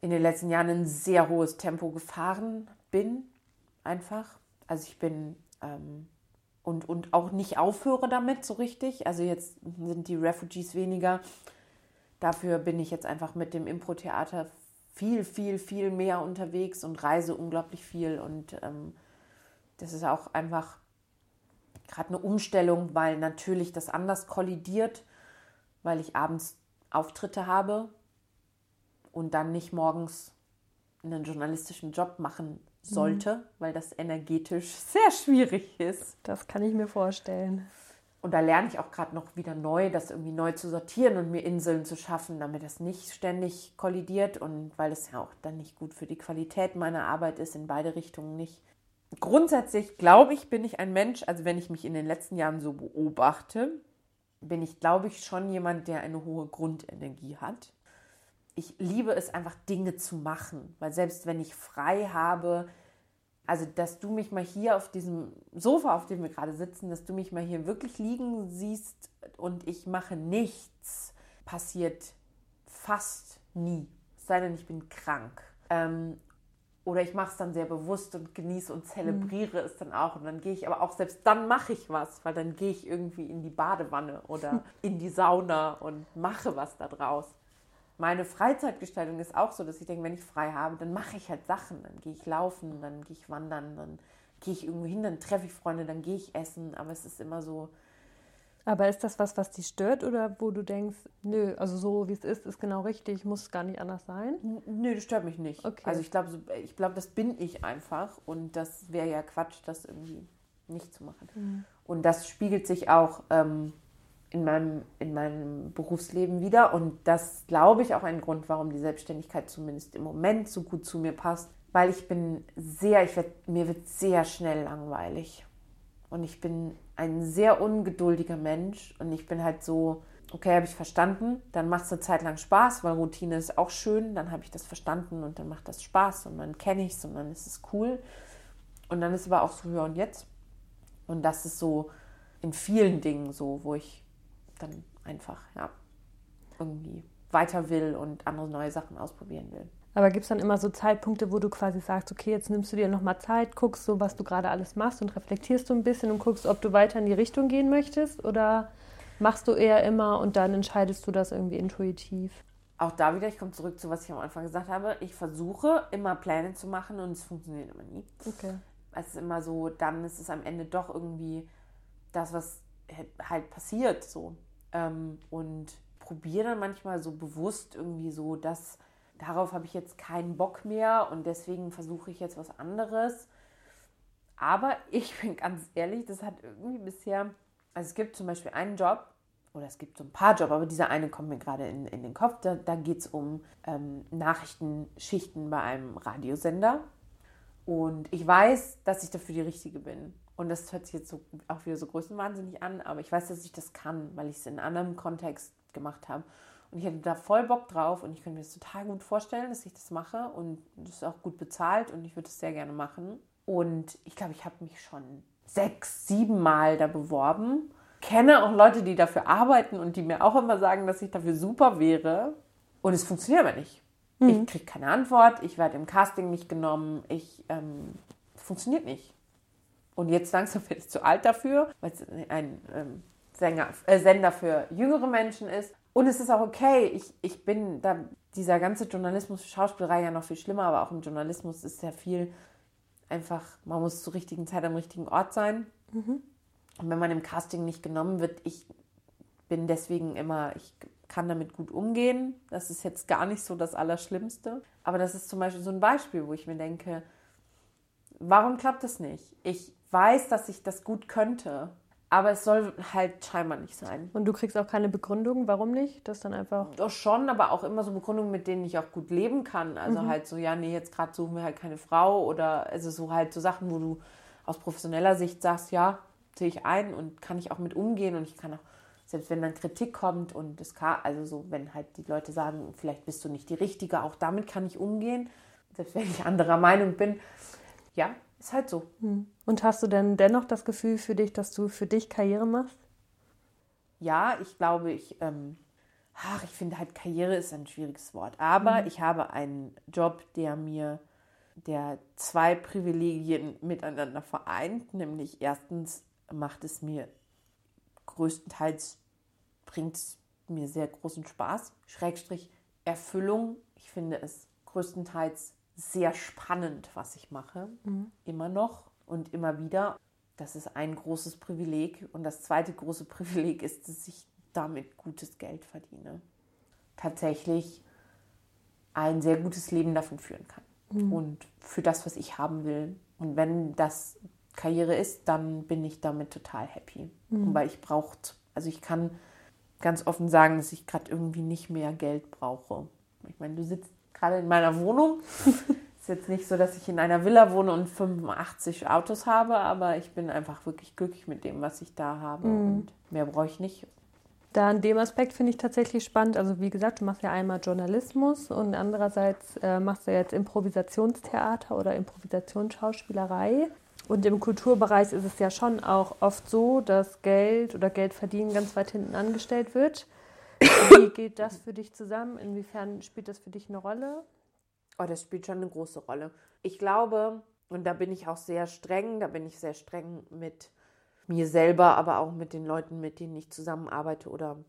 in den letzten Jahren ein sehr hohes Tempo gefahren bin, einfach. Also ich bin ähm, und, und auch nicht aufhöre damit so richtig. Also jetzt sind die Refugees weniger. Dafür bin ich jetzt einfach mit dem Impro-Theater viel, viel, viel mehr unterwegs und reise unglaublich viel. Und ähm, das ist auch einfach gerade eine Umstellung, weil natürlich das anders kollidiert, weil ich abends Auftritte habe und dann nicht morgens einen journalistischen Job machen sollte, mhm. weil das energetisch sehr schwierig ist. Das kann ich mir vorstellen. Und da lerne ich auch gerade noch wieder neu, das irgendwie neu zu sortieren und mir Inseln zu schaffen, damit das nicht ständig kollidiert und weil es ja auch dann nicht gut für die Qualität meiner Arbeit ist, in beide Richtungen nicht. Grundsätzlich glaube ich, bin ich ein Mensch, also wenn ich mich in den letzten Jahren so beobachte, bin ich, glaube ich, schon jemand, der eine hohe Grundenergie hat ich liebe es einfach, Dinge zu machen. Weil selbst wenn ich frei habe, also dass du mich mal hier auf diesem Sofa, auf dem wir gerade sitzen, dass du mich mal hier wirklich liegen siehst und ich mache nichts, passiert fast nie. Es sei denn, ich bin krank. Ähm, oder ich mache es dann sehr bewusst und genieße und zelebriere mhm. es dann auch. Und dann gehe ich, aber auch selbst dann mache ich was, weil dann gehe ich irgendwie in die Badewanne oder in die Sauna und mache was da draus meine Freizeitgestaltung ist auch so, dass ich denke, wenn ich frei habe, dann mache ich halt Sachen. Dann gehe ich laufen, dann gehe ich wandern, dann gehe ich irgendwo hin, dann treffe ich Freunde, dann gehe ich essen. Aber es ist immer so. Aber ist das was, was dich stört oder wo du denkst, nö, also so wie es ist, ist genau richtig, muss gar nicht anders sein? Nö, das stört mich nicht. Okay. Also ich glaube, ich glaube, das bin ich einfach und das wäre ja Quatsch, das irgendwie nicht zu machen. Mhm. Und das spiegelt sich auch ähm, in meinem, in meinem Berufsleben wieder. Und das glaube ich auch ein Grund, warum die Selbstständigkeit zumindest im Moment so gut zu mir passt. Weil ich bin sehr, ich werd, mir wird sehr schnell langweilig. Und ich bin ein sehr ungeduldiger Mensch. Und ich bin halt so, okay, habe ich verstanden. Dann macht es eine Zeit lang Spaß, weil Routine ist auch schön. Dann habe ich das verstanden und dann macht das Spaß und dann kenne ich es und dann ist es cool. Und dann ist aber auch so, ja und jetzt. Und das ist so in vielen Dingen so, wo ich dann einfach, ja, irgendwie weiter will und andere neue Sachen ausprobieren will. Aber gibt es dann immer so Zeitpunkte, wo du quasi sagst, okay, jetzt nimmst du dir nochmal Zeit, guckst so, was du gerade alles machst und reflektierst du ein bisschen und guckst, ob du weiter in die Richtung gehen möchtest oder machst du eher immer und dann entscheidest du das irgendwie intuitiv? Auch da wieder, ich komme zurück zu, was ich am Anfang gesagt habe. Ich versuche immer Pläne zu machen und es funktioniert immer nie. Okay. Es ist immer so, dann ist es am Ende doch irgendwie das, was halt passiert so ähm, und probiere dann manchmal so bewusst irgendwie so, dass darauf habe ich jetzt keinen Bock mehr und deswegen versuche ich jetzt was anderes. Aber ich bin ganz ehrlich, das hat irgendwie bisher, also es gibt zum Beispiel einen Job, oder es gibt so ein paar Jobs, aber dieser eine kommt mir gerade in, in den Kopf. Da, da geht es um ähm, Nachrichtenschichten bei einem Radiosender. Und ich weiß, dass ich dafür die Richtige bin. Und das hört sich jetzt so, auch wieder so größenwahnsinnig an, aber ich weiß, dass ich das kann, weil ich es in einem anderen Kontext gemacht habe. Und ich hätte da voll Bock drauf und ich könnte mir das total gut vorstellen, dass ich das mache und das ist auch gut bezahlt und ich würde es sehr gerne machen. Und ich glaube, ich habe mich schon sechs, sieben Mal da beworben. Kenne auch Leute, die dafür arbeiten und die mir auch immer sagen, dass ich dafür super wäre. Und es funktioniert aber nicht. Mhm. Ich kriege keine Antwort, ich werde im Casting nicht genommen, ich ähm, funktioniert nicht. Und jetzt langsam werde ich zu alt dafür, weil es ein ähm, Sänger, äh, Sender für jüngere Menschen ist. Und es ist auch okay. Ich, ich bin da, dieser ganze Journalismus, Schauspielerei ja noch viel schlimmer, aber auch im Journalismus ist sehr viel einfach, man muss zur richtigen Zeit am richtigen Ort sein. Mhm. Und wenn man im Casting nicht genommen wird, ich bin deswegen immer, ich kann damit gut umgehen. Das ist jetzt gar nicht so das Allerschlimmste. Aber das ist zum Beispiel so ein Beispiel, wo ich mir denke, warum klappt das nicht? Ich weiß, dass ich das gut könnte, aber es soll halt scheinbar nicht sein. Und du kriegst auch keine Begründung, warum nicht? Das dann einfach. Doch schon, aber auch immer so Begründungen, mit denen ich auch gut leben kann. Also mhm. halt so, ja, nee, jetzt gerade suchen wir halt keine Frau oder also so halt so Sachen, wo du aus professioneller Sicht sagst, ja, sehe ich ein und kann ich auch mit umgehen und ich kann auch, selbst wenn dann Kritik kommt und das kann, also so, wenn halt die Leute sagen, vielleicht bist du nicht die Richtige, auch damit kann ich umgehen, selbst wenn ich anderer Meinung bin. Ja, ist halt so. Hm. Und hast du denn dennoch das Gefühl für dich, dass du für dich Karriere machst? Ja, ich glaube, ich, ähm, ach, ich finde halt Karriere ist ein schwieriges Wort. Aber mhm. ich habe einen Job, der mir, der zwei Privilegien miteinander vereint. Nämlich erstens macht es mir größtenteils, bringt es mir sehr großen Spaß. Schrägstrich Erfüllung. Ich finde es größtenteils sehr spannend, was ich mache. Mhm. Immer noch und immer wieder. Das ist ein großes Privileg. Und das zweite große Privileg ist, dass ich damit gutes Geld verdiene. Tatsächlich ein sehr gutes Leben davon führen kann. Mhm. Und für das, was ich haben will. Und wenn das Karriere ist, dann bin ich damit total happy. Mhm. weil ich brauche, also ich kann ganz offen sagen, dass ich gerade irgendwie nicht mehr Geld brauche. Ich meine, du sitzt gerade in meiner Wohnung. ist jetzt nicht so, dass ich in einer Villa wohne und 85 Autos habe, aber ich bin einfach wirklich glücklich mit dem, was ich da habe. Mhm. Und mehr brauche ich nicht. Da in dem Aspekt finde ich tatsächlich spannend. Also wie gesagt, du machst ja einmal Journalismus und andererseits äh, machst du jetzt Improvisationstheater oder Improvisationsschauspielerei. Und im Kulturbereich ist es ja schon auch oft so, dass Geld oder Geldverdienen ganz weit hinten angestellt wird. Wie geht das für dich zusammen? Inwiefern spielt das für dich eine Rolle? Oh, das spielt schon eine große Rolle. Ich glaube, und da bin ich auch sehr streng, da bin ich sehr streng mit mir selber, aber auch mit den Leuten, mit denen ich zusammenarbeite oder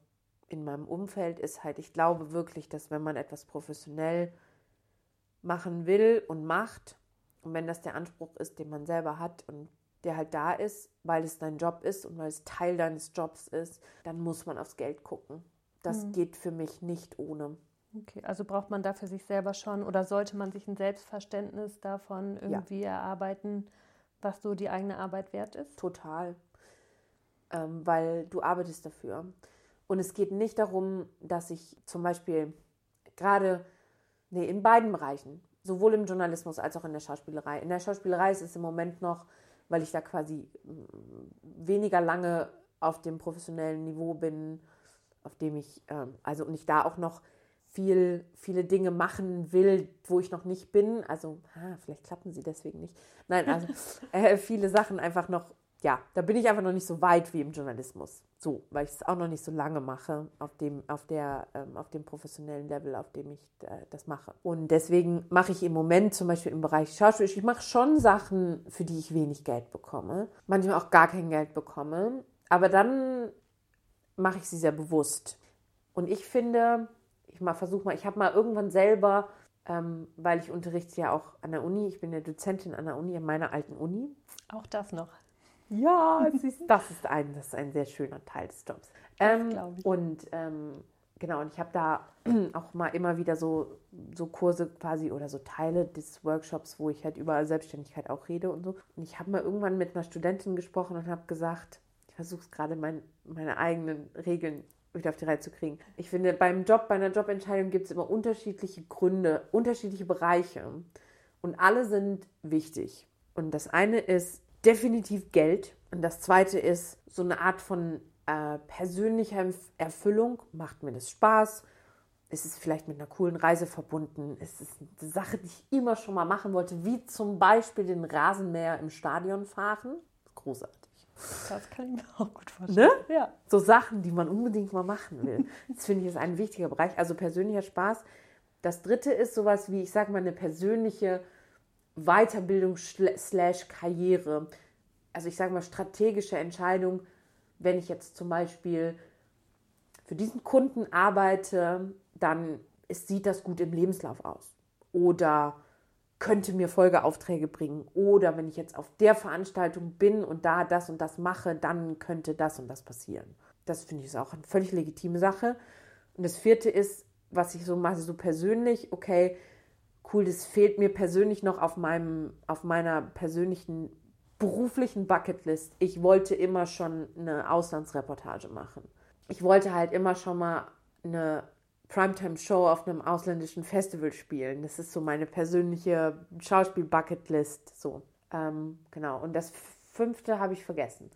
in meinem Umfeld, ist halt, ich glaube wirklich, dass wenn man etwas professionell machen will und macht, und wenn das der Anspruch ist, den man selber hat und der halt da ist, weil es dein Job ist und weil es Teil deines Jobs ist, dann muss man aufs Geld gucken. Das mhm. geht für mich nicht ohne. Okay, also braucht man dafür sich selber schon oder sollte man sich ein Selbstverständnis davon irgendwie ja. erarbeiten, was so die eigene Arbeit wert ist? Total. Ähm, weil du arbeitest dafür. Und es geht nicht darum, dass ich zum Beispiel gerade, nee, in beiden Bereichen, sowohl im Journalismus als auch in der Schauspielerei. In der Schauspielerei ist es im Moment noch, weil ich da quasi mm, weniger lange auf dem professionellen Niveau bin, auf dem ich, ähm, also und ich da auch noch viel, viele Dinge machen will, wo ich noch nicht bin. Also, ah, vielleicht klappen sie deswegen nicht. Nein, also äh, viele Sachen einfach noch, ja, da bin ich einfach noch nicht so weit wie im Journalismus. So, weil ich es auch noch nicht so lange mache auf dem, auf der, ähm, auf dem professionellen Level, auf dem ich äh, das mache. Und deswegen mache ich im Moment zum Beispiel im Bereich Schauspiel, ich mache schon Sachen, für die ich wenig Geld bekomme, manchmal auch gar kein Geld bekomme. Aber dann mache ich sie sehr bewusst. Und ich finde, ich mal versuche mal, ich habe mal irgendwann selber, ähm, weil ich unterrichte ja auch an der Uni, ich bin ja Dozentin an der Uni, an meiner alten Uni. Auch das noch. Ja, das ist, das ist, ein, das ist ein sehr schöner Teil des Jobs. Ähm, und ähm, genau, und ich habe da auch mal immer wieder so, so Kurse quasi oder so Teile des Workshops, wo ich halt über Selbstständigkeit auch rede und so. Und ich habe mal irgendwann mit einer Studentin gesprochen und habe gesagt, ich versuche gerade, mein, meine eigenen Regeln wieder auf die Reihe zu kriegen. Ich finde, beim Job, bei einer Jobentscheidung gibt es immer unterschiedliche Gründe, unterschiedliche Bereiche. Und alle sind wichtig. Und das eine ist definitiv Geld. Und das zweite ist so eine Art von äh, persönlicher Erfüllung. Macht mir das Spaß? Ist es vielleicht mit einer coolen Reise verbunden? Ist es eine Sache, die ich immer schon mal machen wollte, wie zum Beispiel den Rasenmäher im Stadion fahren? Großartig. Das kann ich mir auch gut vorstellen. Ne? Ja. So Sachen, die man unbedingt mal machen will. Das finde ich ist ein wichtiger Bereich. Also persönlicher Spaß. Das dritte ist sowas wie, ich sage mal, eine persönliche Weiterbildung slash Karriere. Also ich sage mal strategische Entscheidung, wenn ich jetzt zum Beispiel für diesen Kunden arbeite, dann ist, sieht das gut im Lebenslauf aus. Oder könnte mir Folgeaufträge bringen. Oder wenn ich jetzt auf der Veranstaltung bin und da das und das mache, dann könnte das und das passieren. Das finde ich ist auch eine völlig legitime Sache. Und das vierte ist, was ich so mache, so persönlich, okay, cool, das fehlt mir persönlich noch auf meinem, auf meiner persönlichen beruflichen Bucketlist. Ich wollte immer schon eine Auslandsreportage machen. Ich wollte halt immer schon mal eine Primetime-Show auf einem ausländischen Festival spielen. Das ist so meine persönliche Schauspiel-Bucketlist. So, ähm, genau. Und das fünfte habe ich vergessen.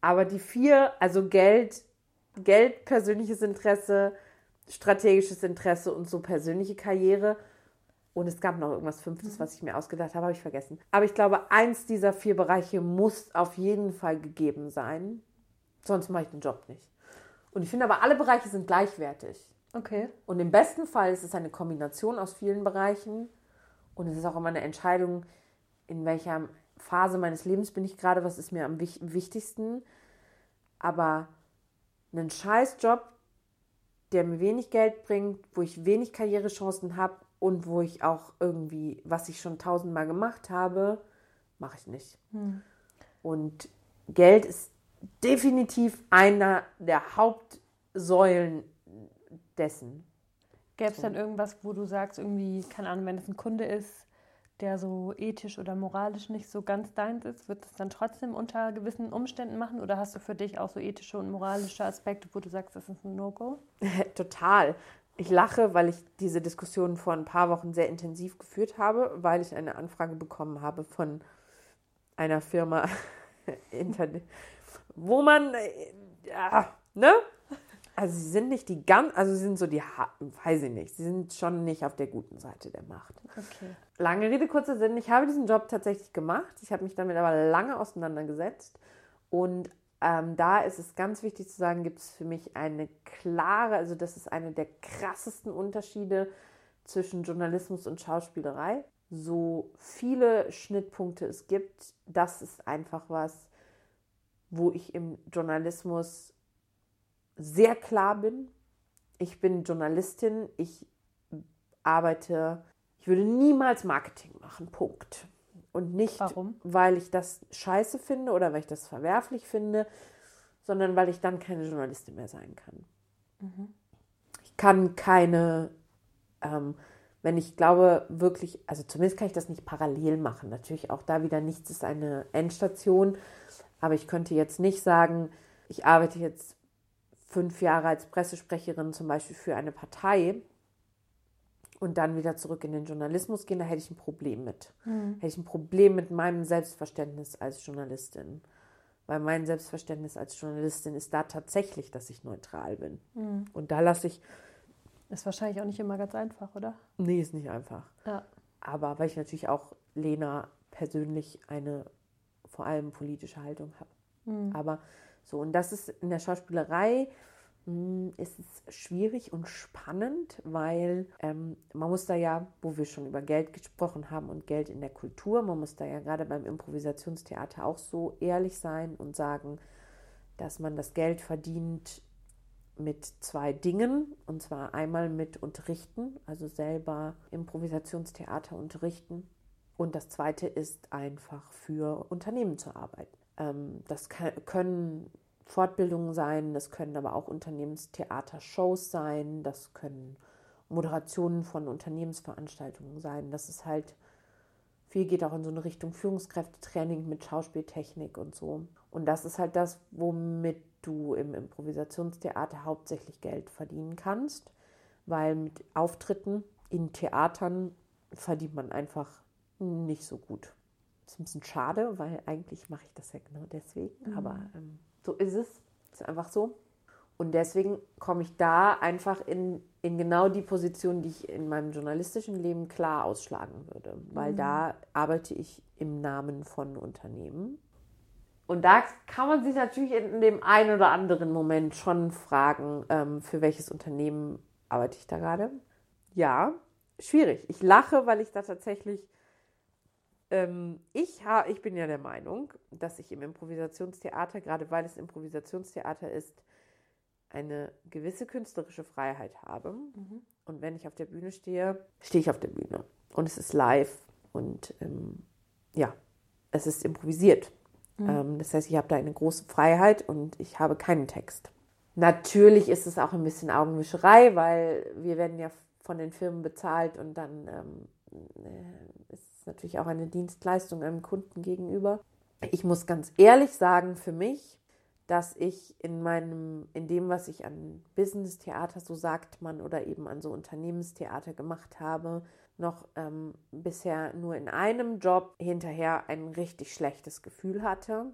Aber die vier, also Geld, Geld, persönliches Interesse, strategisches Interesse und so persönliche Karriere. Und es gab noch irgendwas Fünftes, mhm. was ich mir ausgedacht habe, habe ich vergessen. Aber ich glaube, eins dieser vier Bereiche muss auf jeden Fall gegeben sein. Sonst mache ich den Job nicht. Und ich finde aber, alle Bereiche sind gleichwertig. Okay. Und im besten Fall ist es eine Kombination aus vielen Bereichen. Und es ist auch immer eine Entscheidung, in welcher Phase meines Lebens bin ich gerade, was ist mir am wichtigsten. Aber einen Scheißjob, der mir wenig Geld bringt, wo ich wenig Karrierechancen habe und wo ich auch irgendwie, was ich schon tausendmal gemacht habe, mache ich nicht. Hm. Und Geld ist definitiv einer der Hauptsäulen dessen. Gäbe es dann irgendwas, wo du sagst, irgendwie, keine Ahnung, wenn es ein Kunde ist, der so ethisch oder moralisch nicht so ganz deins ist, wird es dann trotzdem unter gewissen Umständen machen? Oder hast du für dich auch so ethische und moralische Aspekte, wo du sagst, das ist ein No-Go? Total. Ich lache, weil ich diese Diskussion vor ein paar Wochen sehr intensiv geführt habe, weil ich eine Anfrage bekommen habe von einer Firma, wo man, ja, ne? Also sie sind nicht die ganz, also sie sind so die, weiß ich nicht, sie sind schon nicht auf der guten Seite der Macht. Okay. Lange Rede, kurzer Sinn, ich habe diesen Job tatsächlich gemacht. Ich habe mich damit aber lange auseinandergesetzt. Und ähm, da ist es ganz wichtig zu sagen, gibt es für mich eine klare, also das ist einer der krassesten Unterschiede zwischen Journalismus und Schauspielerei. So viele Schnittpunkte es gibt, das ist einfach was, wo ich im Journalismus sehr klar bin. Ich bin Journalistin, ich arbeite, ich würde niemals Marketing machen, Punkt. Und nicht, Warum? weil ich das scheiße finde oder weil ich das verwerflich finde, sondern weil ich dann keine Journalistin mehr sein kann. Mhm. Ich kann keine, ähm, wenn ich glaube, wirklich, also zumindest kann ich das nicht parallel machen. Natürlich auch da wieder nichts ist eine Endstation, aber ich könnte jetzt nicht sagen, ich arbeite jetzt fünf Jahre als Pressesprecherin zum Beispiel für eine Partei und dann wieder zurück in den Journalismus gehen, da hätte ich ein Problem mit. Mhm. Hätte ich ein Problem mit meinem Selbstverständnis als Journalistin. Weil mein Selbstverständnis als Journalistin ist da tatsächlich, dass ich neutral bin. Mhm. Und da lasse ich. Ist wahrscheinlich auch nicht immer ganz einfach, oder? Nee, ist nicht einfach. Ja. Aber weil ich natürlich auch Lena persönlich eine vor allem politische Haltung habe. Mhm. Aber so, und das ist in der Schauspielerei hm, ist es schwierig und spannend, weil ähm, man muss da ja, wo wir schon über Geld gesprochen haben und Geld in der Kultur, man muss da ja gerade beim Improvisationstheater auch so ehrlich sein und sagen, dass man das Geld verdient mit zwei Dingen, und zwar einmal mit Unterrichten, also selber Improvisationstheater unterrichten, und das zweite ist einfach für Unternehmen zu arbeiten. Ähm, das können Fortbildungen sein, das können aber auch Unternehmenstheater-Shows sein, das können Moderationen von Unternehmensveranstaltungen sein. Das ist halt, viel geht auch in so eine Richtung Führungskräftetraining mit Schauspieltechnik und so. Und das ist halt das, womit du im Improvisationstheater hauptsächlich Geld verdienen kannst, weil mit Auftritten in Theatern verdient man einfach nicht so gut. Das ist ein bisschen schade, weil eigentlich mache ich das ja genau deswegen, mhm. aber ähm, so ist es. Ist einfach so. Und deswegen komme ich da einfach in, in genau die Position, die ich in meinem journalistischen Leben klar ausschlagen würde. Weil mhm. da arbeite ich im Namen von Unternehmen. Und da kann man sich natürlich in dem einen oder anderen Moment schon fragen, ähm, für welches Unternehmen arbeite ich da gerade. Ja, schwierig. Ich lache, weil ich da tatsächlich ich, ha, ich bin ja der Meinung, dass ich im Improvisationstheater, gerade weil es Improvisationstheater ist, eine gewisse künstlerische Freiheit habe. Mhm. Und wenn ich auf der Bühne stehe, stehe ich auf der Bühne. Und es ist live und ähm, ja, es ist improvisiert. Mhm. Ähm, das heißt, ich habe da eine große Freiheit und ich habe keinen Text. Natürlich ist es auch ein bisschen Augenwischerei, weil wir werden ja von den Firmen bezahlt und dann ähm, äh, ist natürlich auch eine Dienstleistung einem Kunden gegenüber. Ich muss ganz ehrlich sagen, für mich, dass ich in meinem, in dem, was ich an Business-Theater, so sagt man, oder eben an so Unternehmenstheater gemacht habe, noch ähm, bisher nur in einem Job hinterher ein richtig schlechtes Gefühl hatte.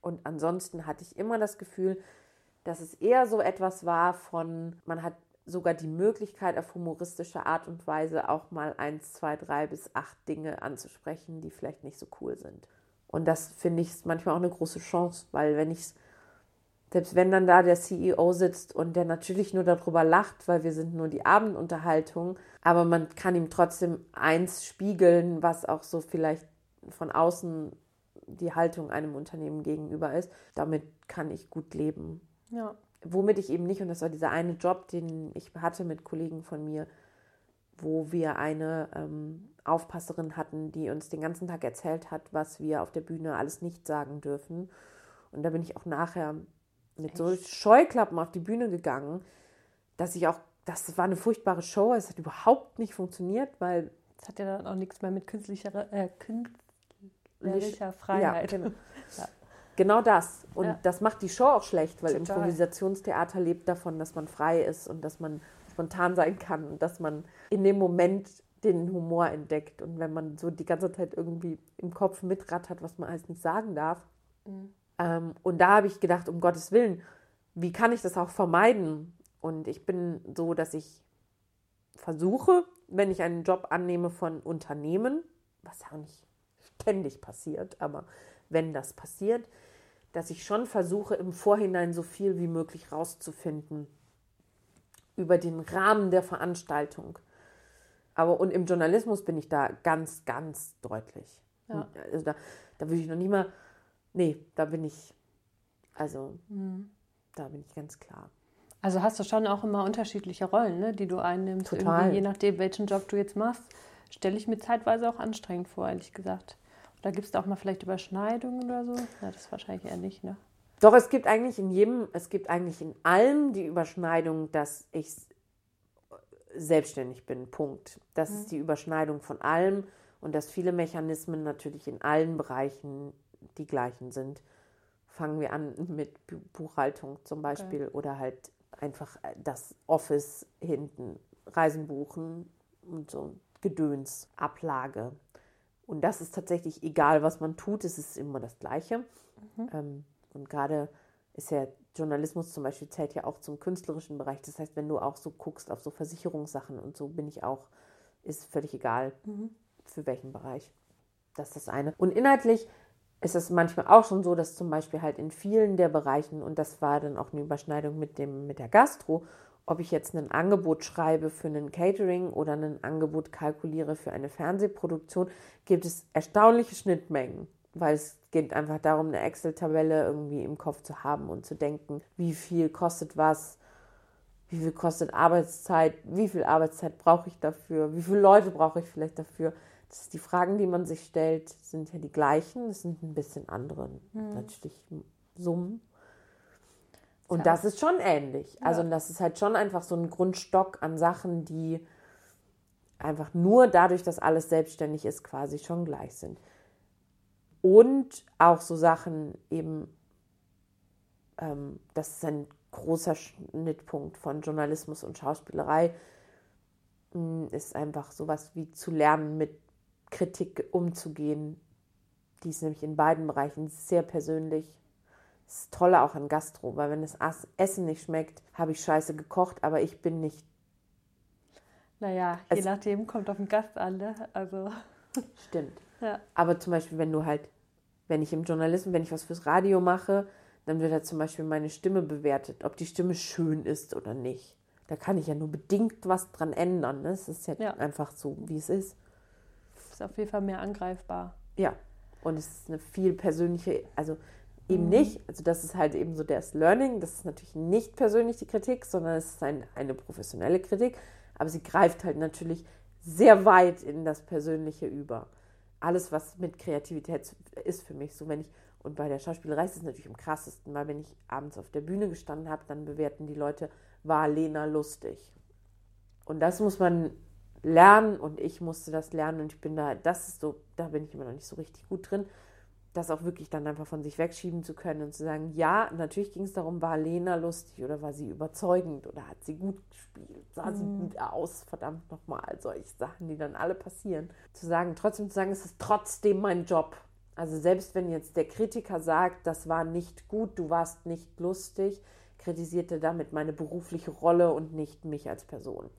Und ansonsten hatte ich immer das Gefühl, dass es eher so etwas war von, man hat sogar die Möglichkeit, auf humoristische Art und Weise auch mal eins, zwei, drei bis acht Dinge anzusprechen, die vielleicht nicht so cool sind. Und das finde ich manchmal auch eine große Chance, weil wenn ich selbst wenn dann da der CEO sitzt und der natürlich nur darüber lacht, weil wir sind nur die Abendunterhaltung, aber man kann ihm trotzdem eins spiegeln, was auch so vielleicht von außen die Haltung einem Unternehmen gegenüber ist. Damit kann ich gut leben. Ja womit ich eben nicht, und das war dieser eine Job, den ich hatte mit Kollegen von mir, wo wir eine ähm, Aufpasserin hatten, die uns den ganzen Tag erzählt hat, was wir auf der Bühne alles nicht sagen dürfen. Und da bin ich auch nachher mit Echt? so Scheuklappen auf die Bühne gegangen, dass ich auch, das war eine furchtbare Show, es hat überhaupt nicht funktioniert, weil. Es hat ja dann auch nichts mehr mit künstlicher, äh, künstlerischer Freiheit. Ja, genau. ja. Genau das. Und ja. das macht die Show auch schlecht, weil Total. Improvisationstheater lebt davon, dass man frei ist und dass man spontan sein kann und dass man in dem Moment den Humor entdeckt. Und wenn man so die ganze Zeit irgendwie im Kopf mitrattert, was man alles nicht sagen darf. Mhm. Ähm, und da habe ich gedacht, um Gottes Willen, wie kann ich das auch vermeiden? Und ich bin so, dass ich versuche, wenn ich einen Job annehme von Unternehmen, was ja auch nicht ständig passiert, aber wenn das passiert, dass ich schon versuche, im Vorhinein so viel wie möglich rauszufinden über den Rahmen der Veranstaltung. Aber und im Journalismus bin ich da ganz, ganz deutlich. Ja. Also da, da würde ich noch nie mal, nee, da bin ich, also mhm. da bin ich ganz klar. Also hast du schon auch immer unterschiedliche Rollen, ne, die du einnimmst, Total. je nachdem, welchen Job du jetzt machst. Stelle ich mir zeitweise auch anstrengend vor, ehrlich gesagt. Da gibt es da auch mal vielleicht Überschneidungen oder so? Ja, das wahrscheinlich eher nicht, ne? Doch, es gibt eigentlich in jedem, es gibt eigentlich in allem die Überschneidung, dass ich selbstständig bin. Punkt. Das mhm. ist die Überschneidung von allem und dass viele Mechanismen natürlich in allen Bereichen die gleichen sind. Fangen wir an mit Buchhaltung zum Beispiel okay. oder halt einfach das Office hinten, Reisen buchen und so Gedöns, Ablage. Und das ist tatsächlich egal, was man tut, es ist immer das Gleiche. Mhm. Ähm, und gerade ist ja Journalismus zum Beispiel zählt ja auch zum künstlerischen Bereich. Das heißt, wenn du auch so guckst auf so Versicherungssachen und so bin ich auch, ist völlig egal, mhm. für welchen Bereich. Das ist das eine. Und inhaltlich ist es manchmal auch schon so, dass zum Beispiel halt in vielen der Bereichen, und das war dann auch eine Überschneidung mit, dem, mit der Gastro, ob ich jetzt ein Angebot schreibe für einen Catering oder ein Angebot kalkuliere für eine Fernsehproduktion, gibt es erstaunliche Schnittmengen, weil es geht einfach darum, eine Excel-Tabelle irgendwie im Kopf zu haben und zu denken, wie viel kostet was, wie viel kostet Arbeitszeit, wie viel Arbeitszeit brauche ich dafür, wie viele Leute brauche ich vielleicht dafür. Das die Fragen, die man sich stellt, sind ja die gleichen, es sind ein bisschen andere, mhm. natürlich Summen. Und ja. das ist schon ähnlich. Also ja. das ist halt schon einfach so ein Grundstock an Sachen, die einfach nur dadurch, dass alles selbstständig ist, quasi schon gleich sind. Und auch so Sachen eben, ähm, das ist ein großer Schnittpunkt von Journalismus und Schauspielerei, hm, ist einfach sowas wie zu lernen, mit Kritik umzugehen. Die ist nämlich in beiden Bereichen sehr persönlich das ist Tolle auch an Gastro, weil wenn das Essen nicht schmeckt, habe ich scheiße gekocht, aber ich bin nicht. Naja, je also, nachdem kommt auf den Gast an, ne? Also. Stimmt. Ja. Aber zum Beispiel, wenn du halt, wenn ich im Journalismus, wenn ich was fürs Radio mache, dann wird da zum Beispiel meine Stimme bewertet, ob die Stimme schön ist oder nicht. Da kann ich ja nur bedingt was dran ändern. Ne? Es ist ja, ja, einfach so, wie es ist. Ist auf jeden Fall mehr angreifbar. Ja. Und es ist eine viel persönliche, also eben mhm. nicht. Also das ist halt eben so das Learning. Das ist natürlich nicht persönlich die Kritik, sondern es ist ein, eine professionelle Kritik. Aber sie greift halt natürlich sehr weit in das Persönliche über. Alles, was mit Kreativität ist für mich so, wenn ich, und bei der Schauspielerei ist es natürlich am krassesten, weil wenn ich abends auf der Bühne gestanden habe, dann bewerten die Leute, war Lena lustig? Und das muss man lernen und ich musste das lernen und ich bin da, das ist so, da bin ich immer noch nicht so richtig gut drin das auch wirklich dann einfach von sich wegschieben zu können und zu sagen, ja, natürlich ging es darum, war Lena lustig oder war sie überzeugend oder hat sie gut gespielt, sah mhm. sie gut aus, verdammt nochmal, solche Sachen, die dann alle passieren. Zu sagen, trotzdem zu sagen, es ist trotzdem mein Job. Also selbst wenn jetzt der Kritiker sagt, das war nicht gut, du warst nicht lustig, kritisiert er damit meine berufliche Rolle und nicht mich als Person.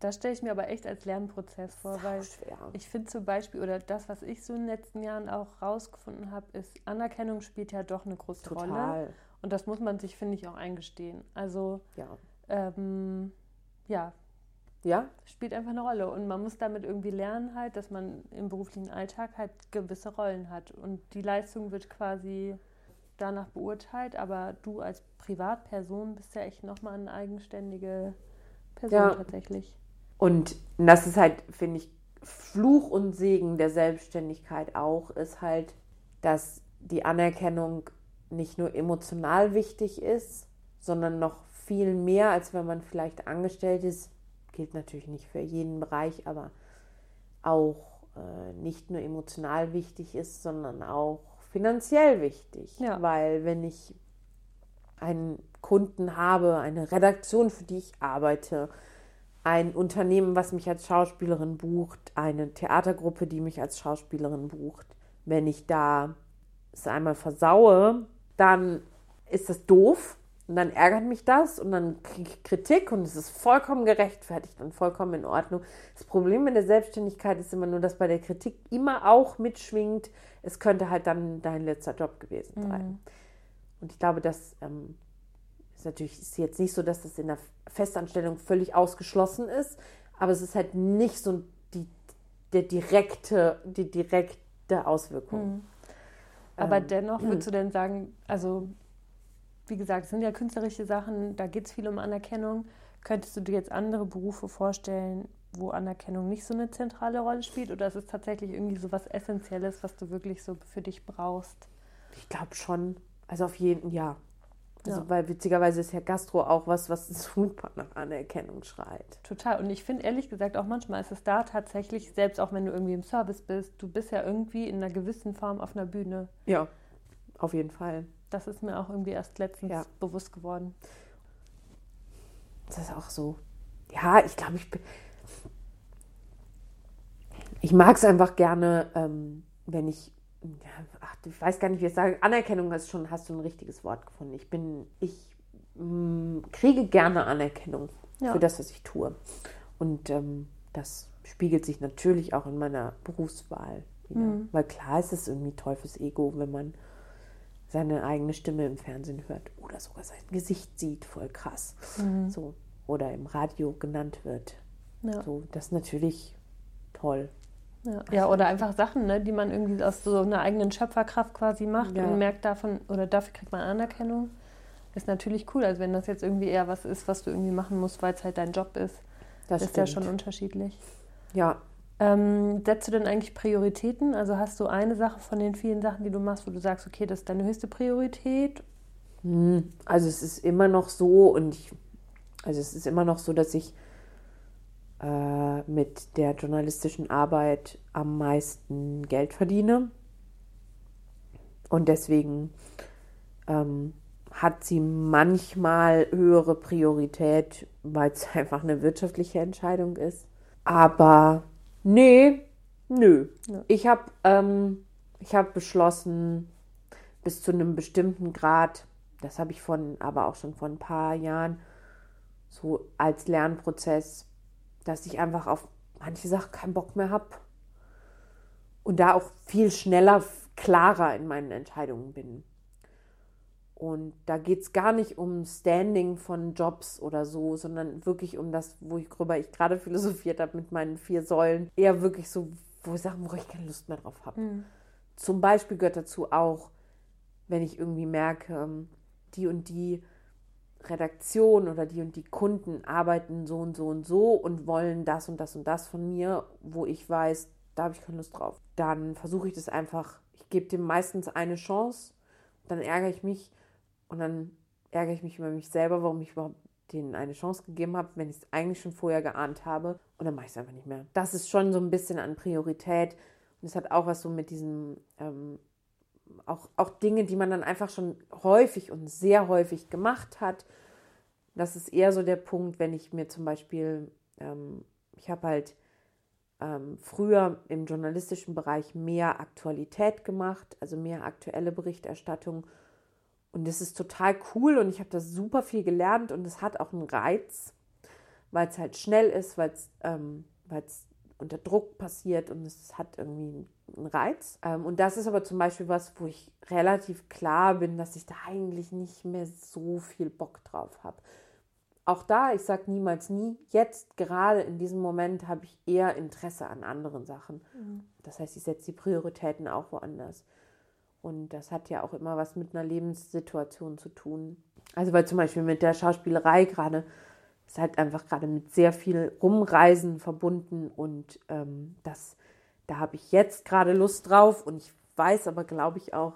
Das stelle ich mir aber echt als Lernprozess vor, weil schwer. ich finde zum Beispiel, oder das, was ich so in den letzten Jahren auch rausgefunden habe, ist, Anerkennung spielt ja doch eine große Total. Rolle. Und das muss man sich, finde ich, auch eingestehen. Also, ja. Ähm, ja. Ja? Spielt einfach eine Rolle. Und man muss damit irgendwie lernen, halt, dass man im beruflichen Alltag halt gewisse Rollen hat. Und die Leistung wird quasi danach beurteilt, aber du als Privatperson bist ja echt nochmal eine eigenständige Person ja. tatsächlich. Und das ist halt, finde ich, Fluch und Segen der Selbstständigkeit auch, ist halt, dass die Anerkennung nicht nur emotional wichtig ist, sondern noch viel mehr, als wenn man vielleicht angestellt ist. Gilt natürlich nicht für jeden Bereich, aber auch äh, nicht nur emotional wichtig ist, sondern auch finanziell wichtig. Ja. Weil wenn ich einen Kunden habe, eine Redaktion, für die ich arbeite, ein Unternehmen, was mich als Schauspielerin bucht, eine Theatergruppe, die mich als Schauspielerin bucht. Wenn ich da es einmal versaue, dann ist das doof und dann ärgert mich das und dann kriege ich Kritik und es ist vollkommen gerechtfertigt und vollkommen in Ordnung. Das Problem in der Selbstständigkeit ist immer nur, dass bei der Kritik immer auch mitschwingt, es könnte halt dann dein letzter Job gewesen sein. Mhm. Und ich glaube, dass ähm, ist natürlich ist jetzt nicht so, dass das in der Festanstellung völlig ausgeschlossen ist, aber es ist halt nicht so die, der direkte, die direkte Auswirkung. Mhm. Aber ähm, dennoch würdest du denn sagen, also wie gesagt, es sind ja künstlerische Sachen, da geht es viel um Anerkennung. Könntest du dir jetzt andere Berufe vorstellen, wo Anerkennung nicht so eine zentrale Rolle spielt? Oder ist es tatsächlich irgendwie so was Essentielles, was du wirklich so für dich brauchst? Ich glaube schon. Also auf jeden, ja, also, ja. weil witzigerweise ist ja Gastro auch was, was super nach Anerkennung schreit. Total. Und ich finde ehrlich gesagt auch manchmal ist es da tatsächlich, selbst auch wenn du irgendwie im Service bist, du bist ja irgendwie in einer gewissen Form auf einer Bühne. Ja, auf jeden Fall. Das ist mir auch irgendwie erst letztens ja. bewusst geworden. Das ist auch so. Ja, ich glaube, ich bin. Ich mag es einfach gerne, ähm, wenn ich ach, ich weiß gar nicht, wie ich es sage, Anerkennung ist schon, hast du ein richtiges Wort gefunden. Ich bin, ich mh, mm, kriege gerne Anerkennung ja. für das, was ich tue. Und ähm, das spiegelt sich natürlich auch in meiner Berufswahl wieder. Mhm. Weil klar ist es irgendwie Teufels Ego, wenn man seine eigene Stimme im Fernsehen hört oder sogar sein Gesicht sieht, voll krass. Mhm. So. Oder im Radio genannt wird. Ja. So, das ist natürlich toll. Ja, ja, oder einfach Sachen, ne, die man irgendwie aus so einer eigenen Schöpferkraft quasi macht ja. und merkt davon, oder dafür kriegt man Anerkennung. Ist natürlich cool. Also wenn das jetzt irgendwie eher was ist, was du irgendwie machen musst, weil es halt dein Job ist, das ist stimmt. ja schon unterschiedlich. Ja. Ähm, setzt du denn eigentlich Prioritäten? Also hast du eine Sache von den vielen Sachen, die du machst, wo du sagst, okay, das ist deine höchste Priorität? Hm, also es ist immer noch so und ich, also es ist immer noch so, dass ich äh, mit der journalistischen Arbeit am meisten Geld verdiene. Und deswegen ähm, hat sie manchmal höhere Priorität, weil es einfach eine wirtschaftliche Entscheidung ist. Aber nee, nö. Ja. Ich habe ähm, hab beschlossen, bis zu einem bestimmten Grad, das habe ich von, aber auch schon vor ein paar Jahren, so als Lernprozess dass ich einfach auf manche Sachen keinen Bock mehr habe und da auch viel schneller, klarer in meinen Entscheidungen bin. Und da geht es gar nicht um Standing von Jobs oder so, sondern wirklich um das, worüber ich gerade philosophiert habe mit meinen vier Säulen. Eher wirklich so, wo ich sage, wo ich keine Lust mehr drauf habe. Mhm. Zum Beispiel gehört dazu auch, wenn ich irgendwie merke, ähm, die und die Redaktion oder die und die Kunden arbeiten so und so und so und wollen das und das und das von mir, wo ich weiß, da habe ich keine Lust drauf. Dann versuche ich das einfach, ich gebe dem meistens eine Chance, dann ärgere ich mich und dann ärgere ich mich über mich selber, warum ich überhaupt denen eine Chance gegeben habe, wenn ich es eigentlich schon vorher geahnt habe und dann mache ich es einfach nicht mehr. Das ist schon so ein bisschen an Priorität und es hat auch was so mit diesem, ähm, auch, auch Dinge, die man dann einfach schon häufig und sehr häufig gemacht hat. Das ist eher so der Punkt, wenn ich mir zum Beispiel, ähm, ich habe halt ähm, früher im journalistischen Bereich mehr Aktualität gemacht, also mehr aktuelle Berichterstattung. Und das ist total cool und ich habe da super viel gelernt und es hat auch einen Reiz, weil es halt schnell ist, weil es ähm, unter Druck passiert und es hat irgendwie einen Reiz. Ähm, und das ist aber zum Beispiel was, wo ich relativ klar bin, dass ich da eigentlich nicht mehr so viel Bock drauf habe. Auch da, ich sage niemals nie, jetzt gerade in diesem Moment habe ich eher Interesse an anderen Sachen. Mhm. Das heißt, ich setze die Prioritäten auch woanders. Und das hat ja auch immer was mit einer Lebenssituation zu tun. Also weil zum Beispiel mit der Schauspielerei gerade ist halt einfach gerade mit sehr viel Rumreisen verbunden und ähm, das, da habe ich jetzt gerade Lust drauf und ich weiß aber, glaube ich, auch,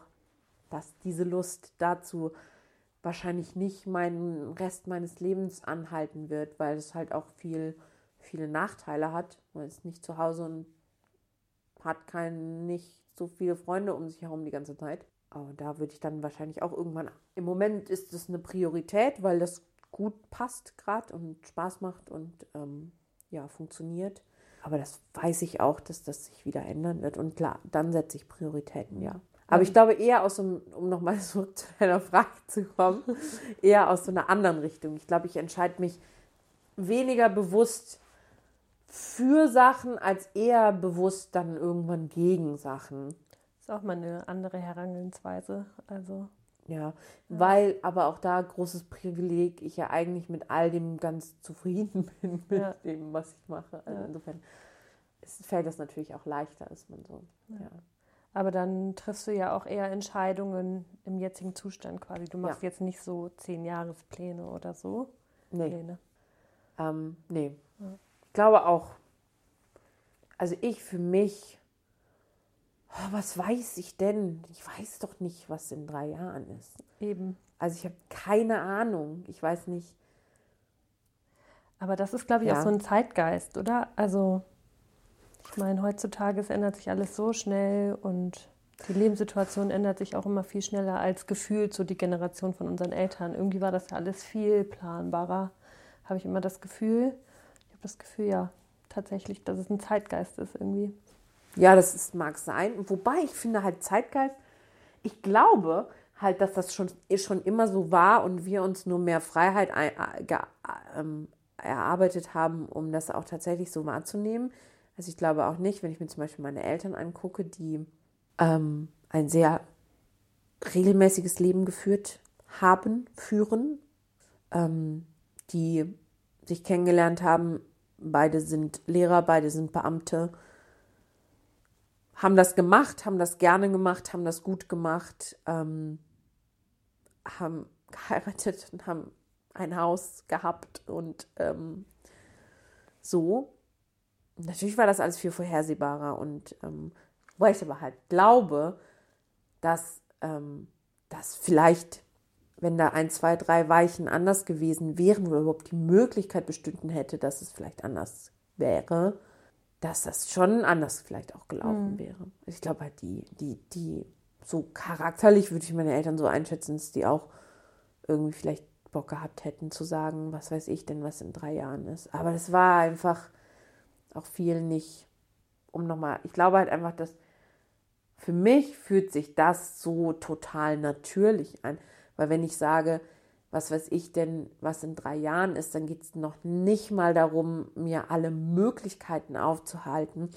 dass diese Lust dazu wahrscheinlich nicht meinen Rest meines Lebens anhalten wird, weil es halt auch viel, viele Nachteile hat. Man ist nicht zu Hause und hat kein, nicht so viele Freunde um sich herum die ganze Zeit. Aber da würde ich dann wahrscheinlich auch irgendwann. Im Moment ist es eine Priorität, weil das gut passt gerade und Spaß macht und ähm, ja, funktioniert. Aber das weiß ich auch, dass das sich wieder ändern wird. Und klar, dann setze ich Prioritäten, ja. Aber ich glaube eher aus so, um nochmal zurück zu deiner Frage zu kommen, eher aus so einer anderen Richtung. Ich glaube, ich entscheide mich weniger bewusst für Sachen als eher bewusst dann irgendwann gegen Sachen. Das ist auch mal eine andere Herangehensweise. Also ja, weil aber auch da großes Privileg, ich ja eigentlich mit all dem ganz zufrieden bin, mit ja. dem, was ich mache. Also ja. insofern ist, fällt das natürlich auch leichter, als man so. Ja. Aber dann triffst du ja auch eher Entscheidungen im jetzigen Zustand quasi. Du machst jetzt nicht so zehn Jahrespläne oder so. Nee. Nee. Ne? Ähm, nee. Ich glaube auch, also ich für mich oh, was weiß ich denn? Ich weiß doch nicht, was in drei Jahren ist. Eben. Also ich habe keine Ahnung. Ich weiß nicht. Aber das ist, glaube ich, ja. auch so ein Zeitgeist, oder? Also, ich meine, heutzutage es ändert sich alles so schnell und die Lebenssituation ändert sich auch immer viel schneller als gefühlt so die Generation von unseren Eltern. Irgendwie war das ja alles viel planbarer, habe ich immer das Gefühl. Ich habe das Gefühl, ja, tatsächlich, dass es ein Zeitgeist ist irgendwie. Ja, das ist, mag sein. Wobei ich finde halt Zeitgeist, ich glaube halt, dass das schon, schon immer so war und wir uns nur mehr Freiheit ein, äh, ähm, erarbeitet haben, um das auch tatsächlich so wahrzunehmen. Also ich glaube auch nicht, wenn ich mir zum Beispiel meine Eltern angucke, die ähm, ein sehr regelmäßiges Leben geführt haben, führen, ähm, die sich kennengelernt haben. Beide sind Lehrer, beide sind Beamte haben das gemacht, haben das gerne gemacht, haben das gut gemacht, ähm, haben geheiratet und haben ein Haus gehabt und ähm, so. Natürlich war das alles viel vorhersehbarer und ähm, weil ich aber halt glaube, dass ähm, das vielleicht, wenn da ein, zwei, drei Weichen anders gewesen wären oder überhaupt die Möglichkeit bestünden hätte, dass es vielleicht anders wäre, dass das schon anders vielleicht auch gelaufen mhm. wäre. Ich glaube halt, die, die, die, so charakterlich würde ich meine Eltern so einschätzen, dass die auch irgendwie vielleicht Bock gehabt hätten zu sagen, was weiß ich denn, was in drei Jahren ist. Aber das war einfach auch viel nicht, um nochmal, ich glaube halt einfach, dass für mich fühlt sich das so total natürlich an. Weil wenn ich sage, was weiß ich denn, was in drei Jahren ist, dann geht es noch nicht mal darum, mir alle Möglichkeiten aufzuhalten,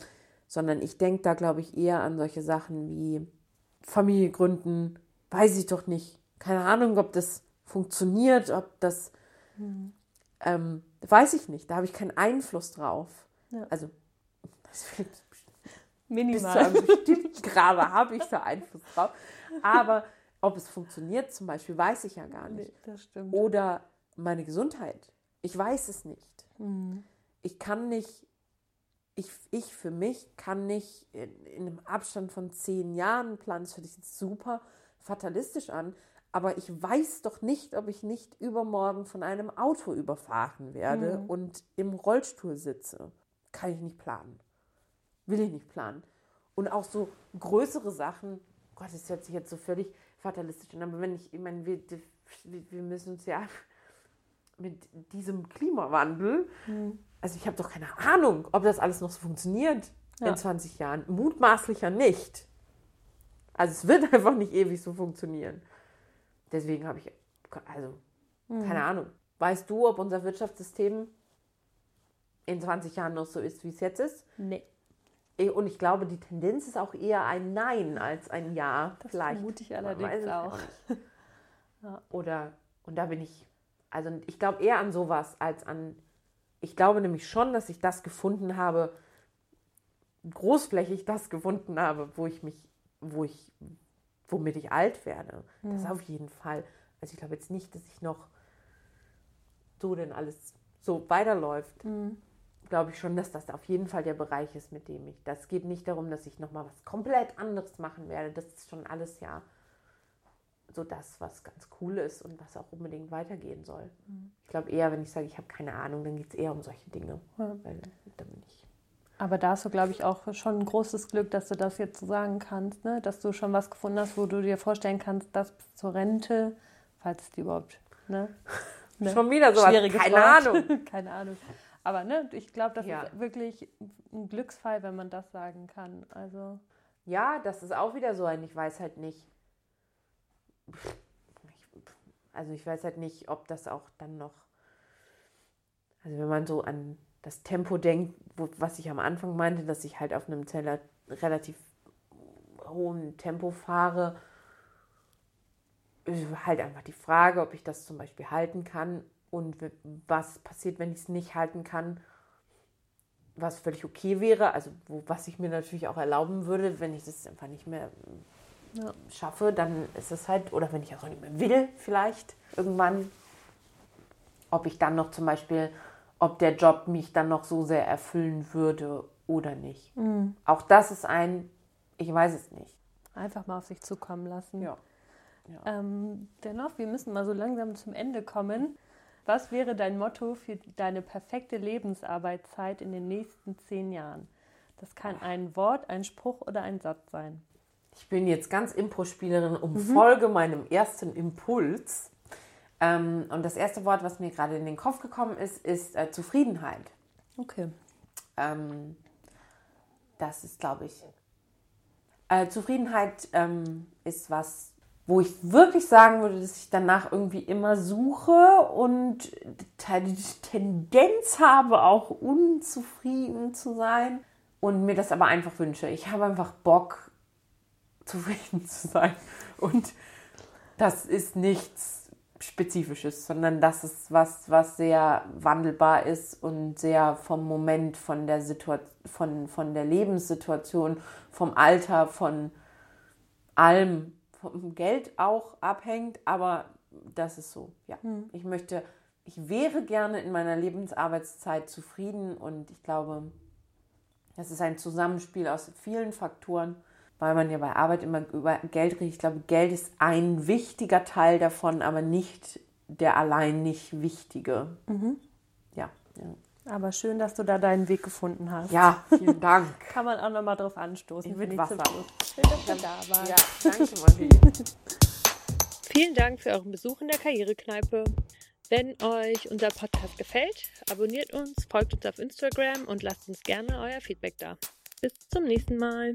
sondern ich denke da, glaube ich, eher an solche Sachen wie Familie gründen, weiß ich doch nicht. Keine Ahnung, ob das funktioniert, ob das, mhm. ähm, weiß ich nicht. Da habe ich keinen Einfluss drauf. Ja. Also, das Minimal. bis zu einem bestimmten Grade habe ich da Einfluss drauf. Aber ob es funktioniert zum Beispiel, weiß ich ja gar nicht. Nee, das stimmt. Oder meine Gesundheit. Ich weiß es nicht. Mhm. Ich kann nicht, ich, ich für mich kann nicht in, in einem Abstand von zehn Jahren planen. Das hört sich jetzt super fatalistisch an. Aber ich weiß doch nicht, ob ich nicht übermorgen von einem Auto überfahren werde Mhm. und im Rollstuhl sitze. Kann ich nicht planen. Will ich nicht planen. Und auch so größere Sachen, Gott, das hört sich jetzt so völlig fatalistisch an, aber wenn ich, ich meine, wir, wir müssen uns ja mit diesem Klimawandel, Mhm. also ich habe doch keine Ahnung, ob das alles noch so funktioniert Ja. in 20 Jahren. Mutmaßlicher nicht. Also es wird einfach nicht ewig so funktionieren. Deswegen habe ich, also Mhm. keine Ahnung. Weißt du, ob unser Wirtschaftssystem in 20 Jahren noch so ist, wie es jetzt ist? Nee, Und ich glaube, die Tendenz ist auch eher ein Nein als ein Ja. das vielleicht. vermute ich allerdings auch. Ja. Oder, und da bin ich, also ich glaube eher an sowas als an, ich glaube nämlich schon, dass ich das gefunden habe, großflächig das gefunden habe, wo ich mich, wo ich, womit ich alt werde. Das auf jeden Fall. Also ich glaube jetzt nicht, dass ich noch so denn alles so weiterläuft. Mhm. Glaube ich schon, dass das auf jeden Fall der Bereich ist, mit dem ich. Das geht nicht darum, dass ich nochmal was komplett anderes machen werde. Das ist schon alles ja so das, was ganz cool ist und was auch unbedingt weitergehen soll. Ich glaube eher, wenn ich sage, ich habe keine Ahnung, dann geht es eher um solche Dinge. Ja. Weil da bin ich. Aber da hast du, glaube ich, auch schon ein großes Glück, dass du das jetzt so sagen kannst, ne? dass du schon was gefunden hast, wo du dir vorstellen kannst, dass bis zur Rente, falls die überhaupt, ne? Ne? Schon wieder. Schwieriges Keine Wort. Ahnung. Keine Ahnung. Aber ne, ich glaube, das Ja. ist wirklich ein Glücksfall, wenn man das sagen kann. Also, Ja, das ist auch wieder so ein, ich weiß halt nicht. Also ich weiß halt nicht, ob das auch dann noch. Also wenn man so an das Tempo denkt, wo, was ich am Anfang meinte, dass ich halt auf einem Teller relativ hohen Tempo fahre, ist halt einfach die Frage, ob ich das zum Beispiel halten kann und was passiert, wenn ich es nicht halten kann was völlig okay wäre, also wo, was ich mir natürlich auch erlauben würde, wenn ich das einfach nicht mehr ähm, Ja. schaffe, dann ist es halt, oder wenn ich auch nicht mehr will, vielleicht irgendwann, ob ich dann noch zum Beispiel, ob der Job mich dann noch so sehr erfüllen würde oder nicht. Auch das ist ein, ich weiß es nicht. einfach mal auf sich zukommen lassen. Ja. Ähm, dennoch, wir müssen mal so langsam zum Ende kommen. Was wäre dein Motto für deine perfekte Lebensarbeitszeit in den nächsten zehn Jahren? Das kann ein Wort, ein Spruch oder ein Satz sein. Ich bin jetzt ganz Impro-Spielerin und folge meinem ersten Impuls. Ähm, und das erste Wort, was mir gerade in den Kopf gekommen ist, ist äh, Zufriedenheit. Okay. Ähm, das ist, glaube ich, äh, Zufriedenheit ähm, ist was, wo ich wirklich sagen würde, dass ich danach irgendwie immer suche und die Tendenz habe, auch unzufrieden zu sein und mir das aber einfach wünsche. Ich habe einfach Bock, zufrieden zu sein. Und das ist nichts Spezifisches, sondern das ist was, was sehr wandelbar ist und sehr vom Moment, von der Situation, von, von der Lebenssituation, vom Alter, von allem, vom Geld auch abhängt, aber das ist so, ja. Ich möchte, ich wäre gerne in meiner Lebensarbeitszeit zufrieden und ich glaube, das ist ein Zusammenspiel aus vielen Faktoren, weil man ja bei Arbeit immer über Geld redet. Ich glaube, Geld ist ein wichtiger Teil davon, aber nicht der allein nicht wichtige. Ja, ja. Aber schön, dass du da deinen Weg gefunden hast. ja, vielen Dank. Kann man auch nochmal drauf anstoßen. Mit Wasser. Schön, dass du da warst. Ja, danke, Marie. Vielen Dank für euren Besuch in der Karrierekneipe. Wenn euch unser Podcast gefällt, abonniert uns, folgt uns auf Instagram und lasst uns gerne euer Feedback da. Bis zum nächsten Mal.